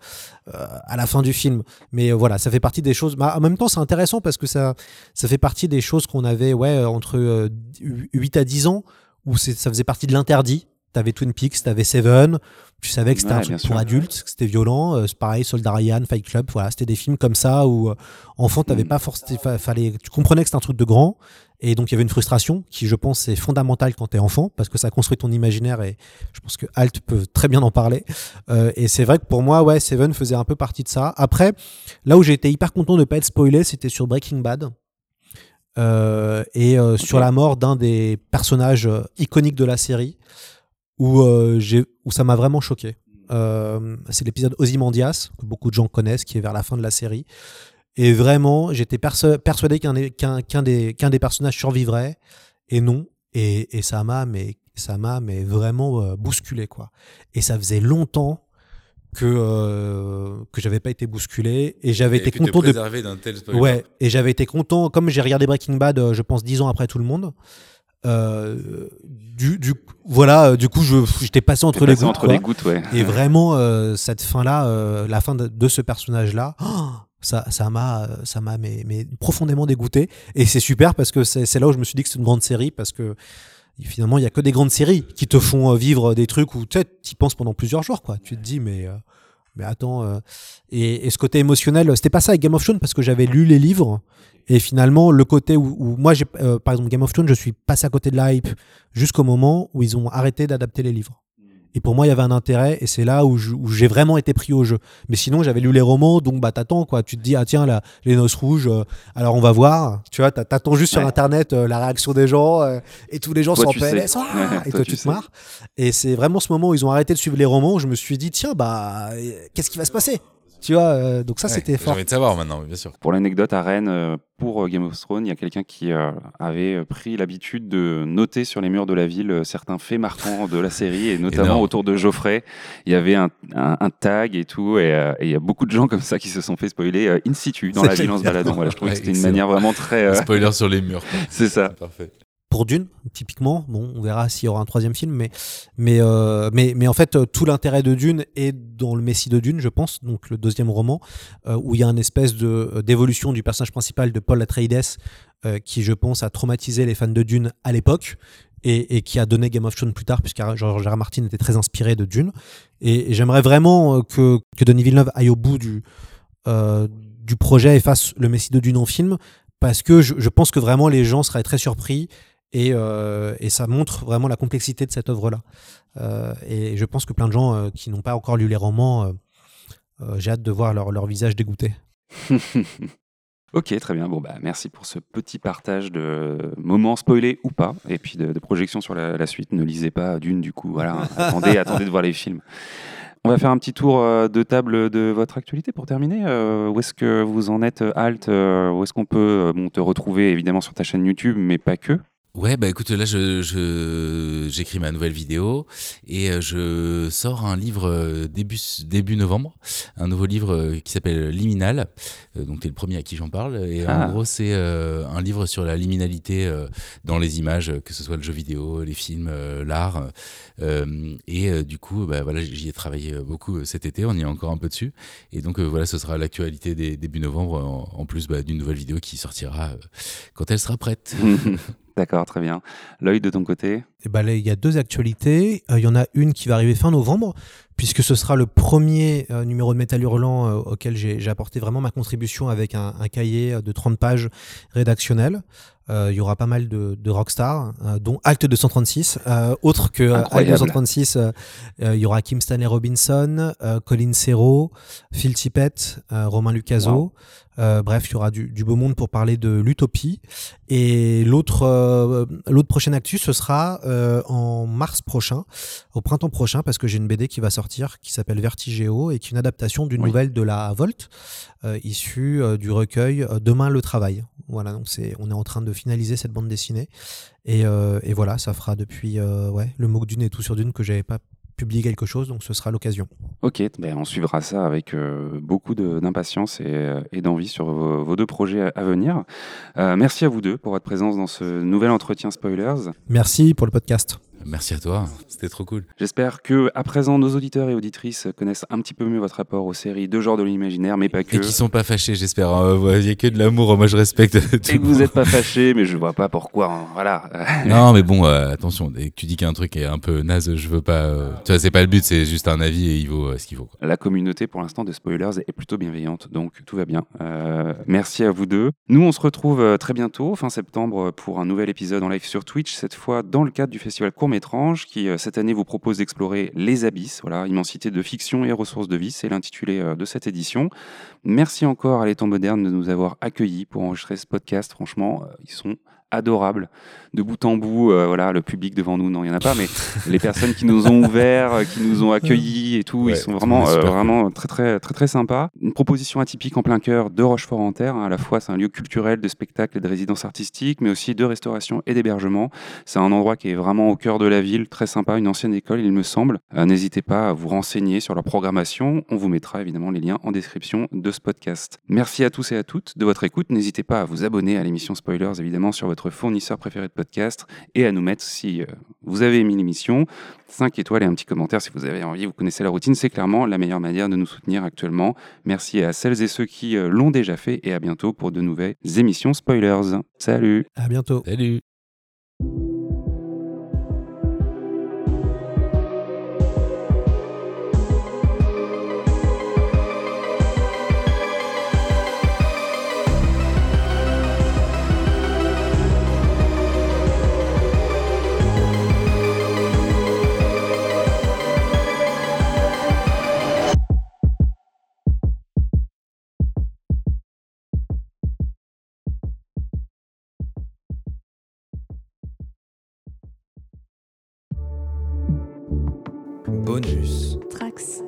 euh, à la fin du film. Mais voilà, ça fait partie des choses. Bah, en même temps, c'est intéressant parce que ça, ça fait partie des choses qu'on avait ouais, entre euh, 8 à 10 ans, où ça faisait partie de l'interdit. T'avais Twin Peaks, t'avais Seven. Tu savais que c'était Ouais, un truc sûr. pour adultes, que c'était violent. Euh, pareil, Soldat Ryan, Fight Club. Voilà, c'était des films comme ça où euh, enfant, t'avais Mm. pas forcément, fallait, tu comprenais que c'était un truc de grand. Et donc il y avait une frustration qui, je pense, est fondamentale quand t'es enfant parce que ça construit ton imaginaire et je pense que Alt peut très bien en parler. Euh, et c'est vrai que pour moi, ouais, Seven faisait un peu partie de ça. Après, là où j'ai été hyper content de pas être spoilé, c'était sur Breaking Bad. Euh, et euh, sur la mort d'un des personnages euh, iconiques de la série, où, euh, j'ai- où ça m'a vraiment choqué. Euh, c'est l'épisode Ozymandias, que beaucoup de gens connaissent, qui est vers la fin de la série. Et vraiment, j'étais perso- persuadé qu'un des, qu'un, qu'un des, qu'un des personnages survivrait, et non. Et, et ça m'a mais, ça m'a mais vraiment euh, bousculé, quoi. Et ça faisait longtemps que, euh, que j'avais pas été bousculé, et j'avais été content de d'un tel spoiler. Ouais, et j'avais été content, comme j'ai regardé Breaking Bad, euh, je pense, dix ans après tout le monde. Euh, du, du, voilà, euh, du coup, j'étais passé entre les passé gouttes. entre quoi. les gouttes, ouais. Et vraiment, euh, cette fin-là, la fin de, de ce personnage-là, oh, ça, ça m'a, ça m'a, mais, mais profondément dégoûté. Et c'est super parce que c'est là où je me suis dit que c'est une grande série parce que finalement, il y a que des grandes séries qui te font vivre des trucs où tu y penses pendant plusieurs jours, quoi. Tu te dis, mais. euh, mais attends, euh, et, et ce côté émotionnel, c'était pas ça avec Game of Thrones parce que j'avais lu les livres et finalement le côté où, où moi, j'ai, euh, par exemple Game of Thrones, je suis passé à côté de la hype jusqu'au moment où ils ont arrêté d'adapter les livres. Et pour moi, il y avait un intérêt, et c'est là où je- où j'ai vraiment été pris au jeu. Mais sinon, j'avais lu les romans, donc bah t'attends quoi. Tu te dis ah tiens là, les noces rouges, euh, alors on va voir. Tu vois, t'a- t'attends juste sur internet euh, la réaction des gens, euh, et tous les gens Toi, sont en. PLS, ah et toi, toi tu tu te marres. Et c'est vraiment ce moment où ils ont arrêté de suivre les romans, où je me suis dit tiens bah qu'est-ce qui va se passer? Tu vois, euh, donc ça Ouais, c'était J'ai fort. envie de savoir maintenant, bien sûr. Pour l'anecdote, à Rennes, euh, pour euh, Game of Thrones, il y a quelqu'un qui euh, avait pris l'habitude de noter sur les murs de la ville certains faits marquants de la série, et notamment Énorme. autour de Geoffrey. Il y avait un, un- un tag et tout, et euh, et il y a beaucoup de gens comme ça qui se sont fait spoiler euh, in situ dans la ville en se baladant. Voilà, je trouvais Ouais, que c'était une manière vraiment très. euh, Un Spoiler sur les murs. c'est ça. Parfait. Pour Dune, typiquement. Bon, on verra s'il y aura un troisième film, mais, mais, euh, mais, mais en fait, euh, tout l'intérêt de Dune est dans le Messie de Dune, je pense, donc le deuxième roman, euh, où il y a une espèce d'évolution du personnage principal de Paul Atreides, qui, je pense, a traumatisé les fans de Dune à l'époque. Et, qui a donné Game of Thrones plus tard, puisque George R. Martin était très inspiré de Dune. Et, j'aimerais vraiment que, que Denis Villeneuve aille au bout du, du projet et fasse le Messie de Dune en film, parce que je pense que vraiment les gens seraient très surpris et, euh, et ça montre vraiment la complexité de cette œuvre-là. Euh, et je pense que plein de gens euh, qui n'ont pas encore lu les romans, j'ai hâte de voir leur, leur visage dégoûté. Ok, très bien. Bon, bah, merci pour ce petit partage de moments spoilés ou pas, et puis de, de projections sur la, la suite. Ne lisez pas d'une, du coup. Voilà, attendez, attendez de voir les films. On va faire un petit tour de table de votre actualité pour terminer. Euh, où est-ce que vous en êtes, Alt Où est-ce qu'on peut bon, te retrouver évidemment sur ta chaîne YouTube, mais pas que Ouais, bah écoute, là, je, je- j'écris ma nouvelle vidéo et euh, je sors un livre euh, début, début novembre, un nouveau livre euh, qui s'appelle Liminal. Donc, t'es le premier à qui j'en parle. Et Ah. en gros, c'est un livre sur la liminalité dans les images, que ce soit le jeu vidéo, les films, l'art. Et du coup, bah, voilà, j'y ai travaillé beaucoup cet été, on y est encore un peu dessus. Et donc, voilà, ce sera l'actualité des début novembre, en, plus bah, d'une nouvelle vidéo qui sortira quand elle sera prête. D'accord, très bien. L'œil de ton côté Et ben il y a deux actualités. Euh, Il y en a une qui va arriver fin novembre, puisque ce sera le premier euh, numéro de Métal Hurlant euh, auquel j'ai j'ai apporté vraiment ma contribution avec un, un cahier de 30 pages rédactionnel. Euh, il y aura pas mal de, de rockstars, euh, dont Alt 236. Euh, autre que Incroyable. 236, euh, euh, il y aura Kim Stanley Robinson, euh, Colin Serrault, Phil Tippett, euh, Romain Lucaso. Wow. Euh, bref, il y aura du, du beau monde pour parler de l'utopie. Et l'autre euh, l'autre prochaine actu, ce sera euh, en mars prochain, au printemps prochain, parce que j'ai une BD qui va sortir qui s'appelle Vertigéo et qui est une adaptation d'une Oui. nouvelle de la Volt, euh, issue euh, du recueil euh, Demain le travail. Voilà, donc c'est on est en train de finaliser cette bande dessinée. Et, et voilà, ça fera depuis ouais, le MOOC d'une et tout sur d'une que j'avais pas publié quelque chose, donc ce sera l'occasion. Ok, ben on suivra ça avec euh, beaucoup de- d'impatience et, et d'envie sur vos, vos deux projets à, à venir. Euh, merci à vous deux pour votre présence dans ce nouvel entretien Spoilers. Merci pour le podcast. Merci à toi, c'était trop cool. J'espère que à présent nos auditeurs et auditrices connaissent un petit peu mieux votre rapport aux séries de genre de l'imaginaire, mais pas que. Et qui sont pas fâchés, j'espère. Il y a que de l'amour, moi je respecte. tout Et que vous n'êtes pas fâchés, mais je vois pas pourquoi. hein. Voilà. Non, mais bon, euh, attention, dès que tu dis qu'un truc est un peu naze, je veux pas. euh, Tu vois, c'est pas le but, c'est juste un avis et il vaut euh, ce qu'il vaut. quoi. La communauté, pour l'instant, de spoilers est plutôt bienveillante, donc tout va bien. Euh, merci à vous deux. Nous, on se retrouve très bientôt, fin septembre, pour un nouvel épisode en live sur Twitch, cette fois dans le cadre du festival Court-Métrange, qui euh, cette année vous propose d'explorer les abysses, voilà, immensité de fiction et ressources de vie, c'est l'intitulé euh, de cette édition. Merci encore à l'étang moderne de nous avoir accueillis pour enregistrer ce podcast. Franchement, euh, ils sont adorables de bout en bout. euh, voilà, le public devant nous, non, il y en a pas, mais les personnes qui nous ont ouverts, euh, qui nous ont accueillis et tout, Ouais, ils sont vraiment, euh, vraiment très, très, très, très sympas. Une proposition atypique en plein cœur de Rochefort-en-Terre. hein. À la fois, c'est un lieu culturel de spectacle et de résidence artistique, mais aussi de restauration et d'hébergement. C'est un endroit qui est vraiment au cœur de la ville, très sympa, une ancienne école, il me semble. Euh, N'hésitez pas à vous renseigner sur leur programmation. On vous mettra évidemment les liens en description de ce podcast. Merci à tous et à toutes de votre écoute. N'hésitez pas à vous abonner à l'émission Spoilers, évidemment, sur votre fournisseur préféré de podcast et à nous mettre si euh, vous avez aimé l'émission. 5 étoiles et un petit commentaire si vous avez envie. Vous connaissez la routine, c'est clairement la meilleure manière de nous soutenir actuellement. Merci à celles et ceux qui euh, l'ont déjà fait et à bientôt pour de nouvelles émissions Spoilers. Salut À bientôt. Salut Bonus. Trax.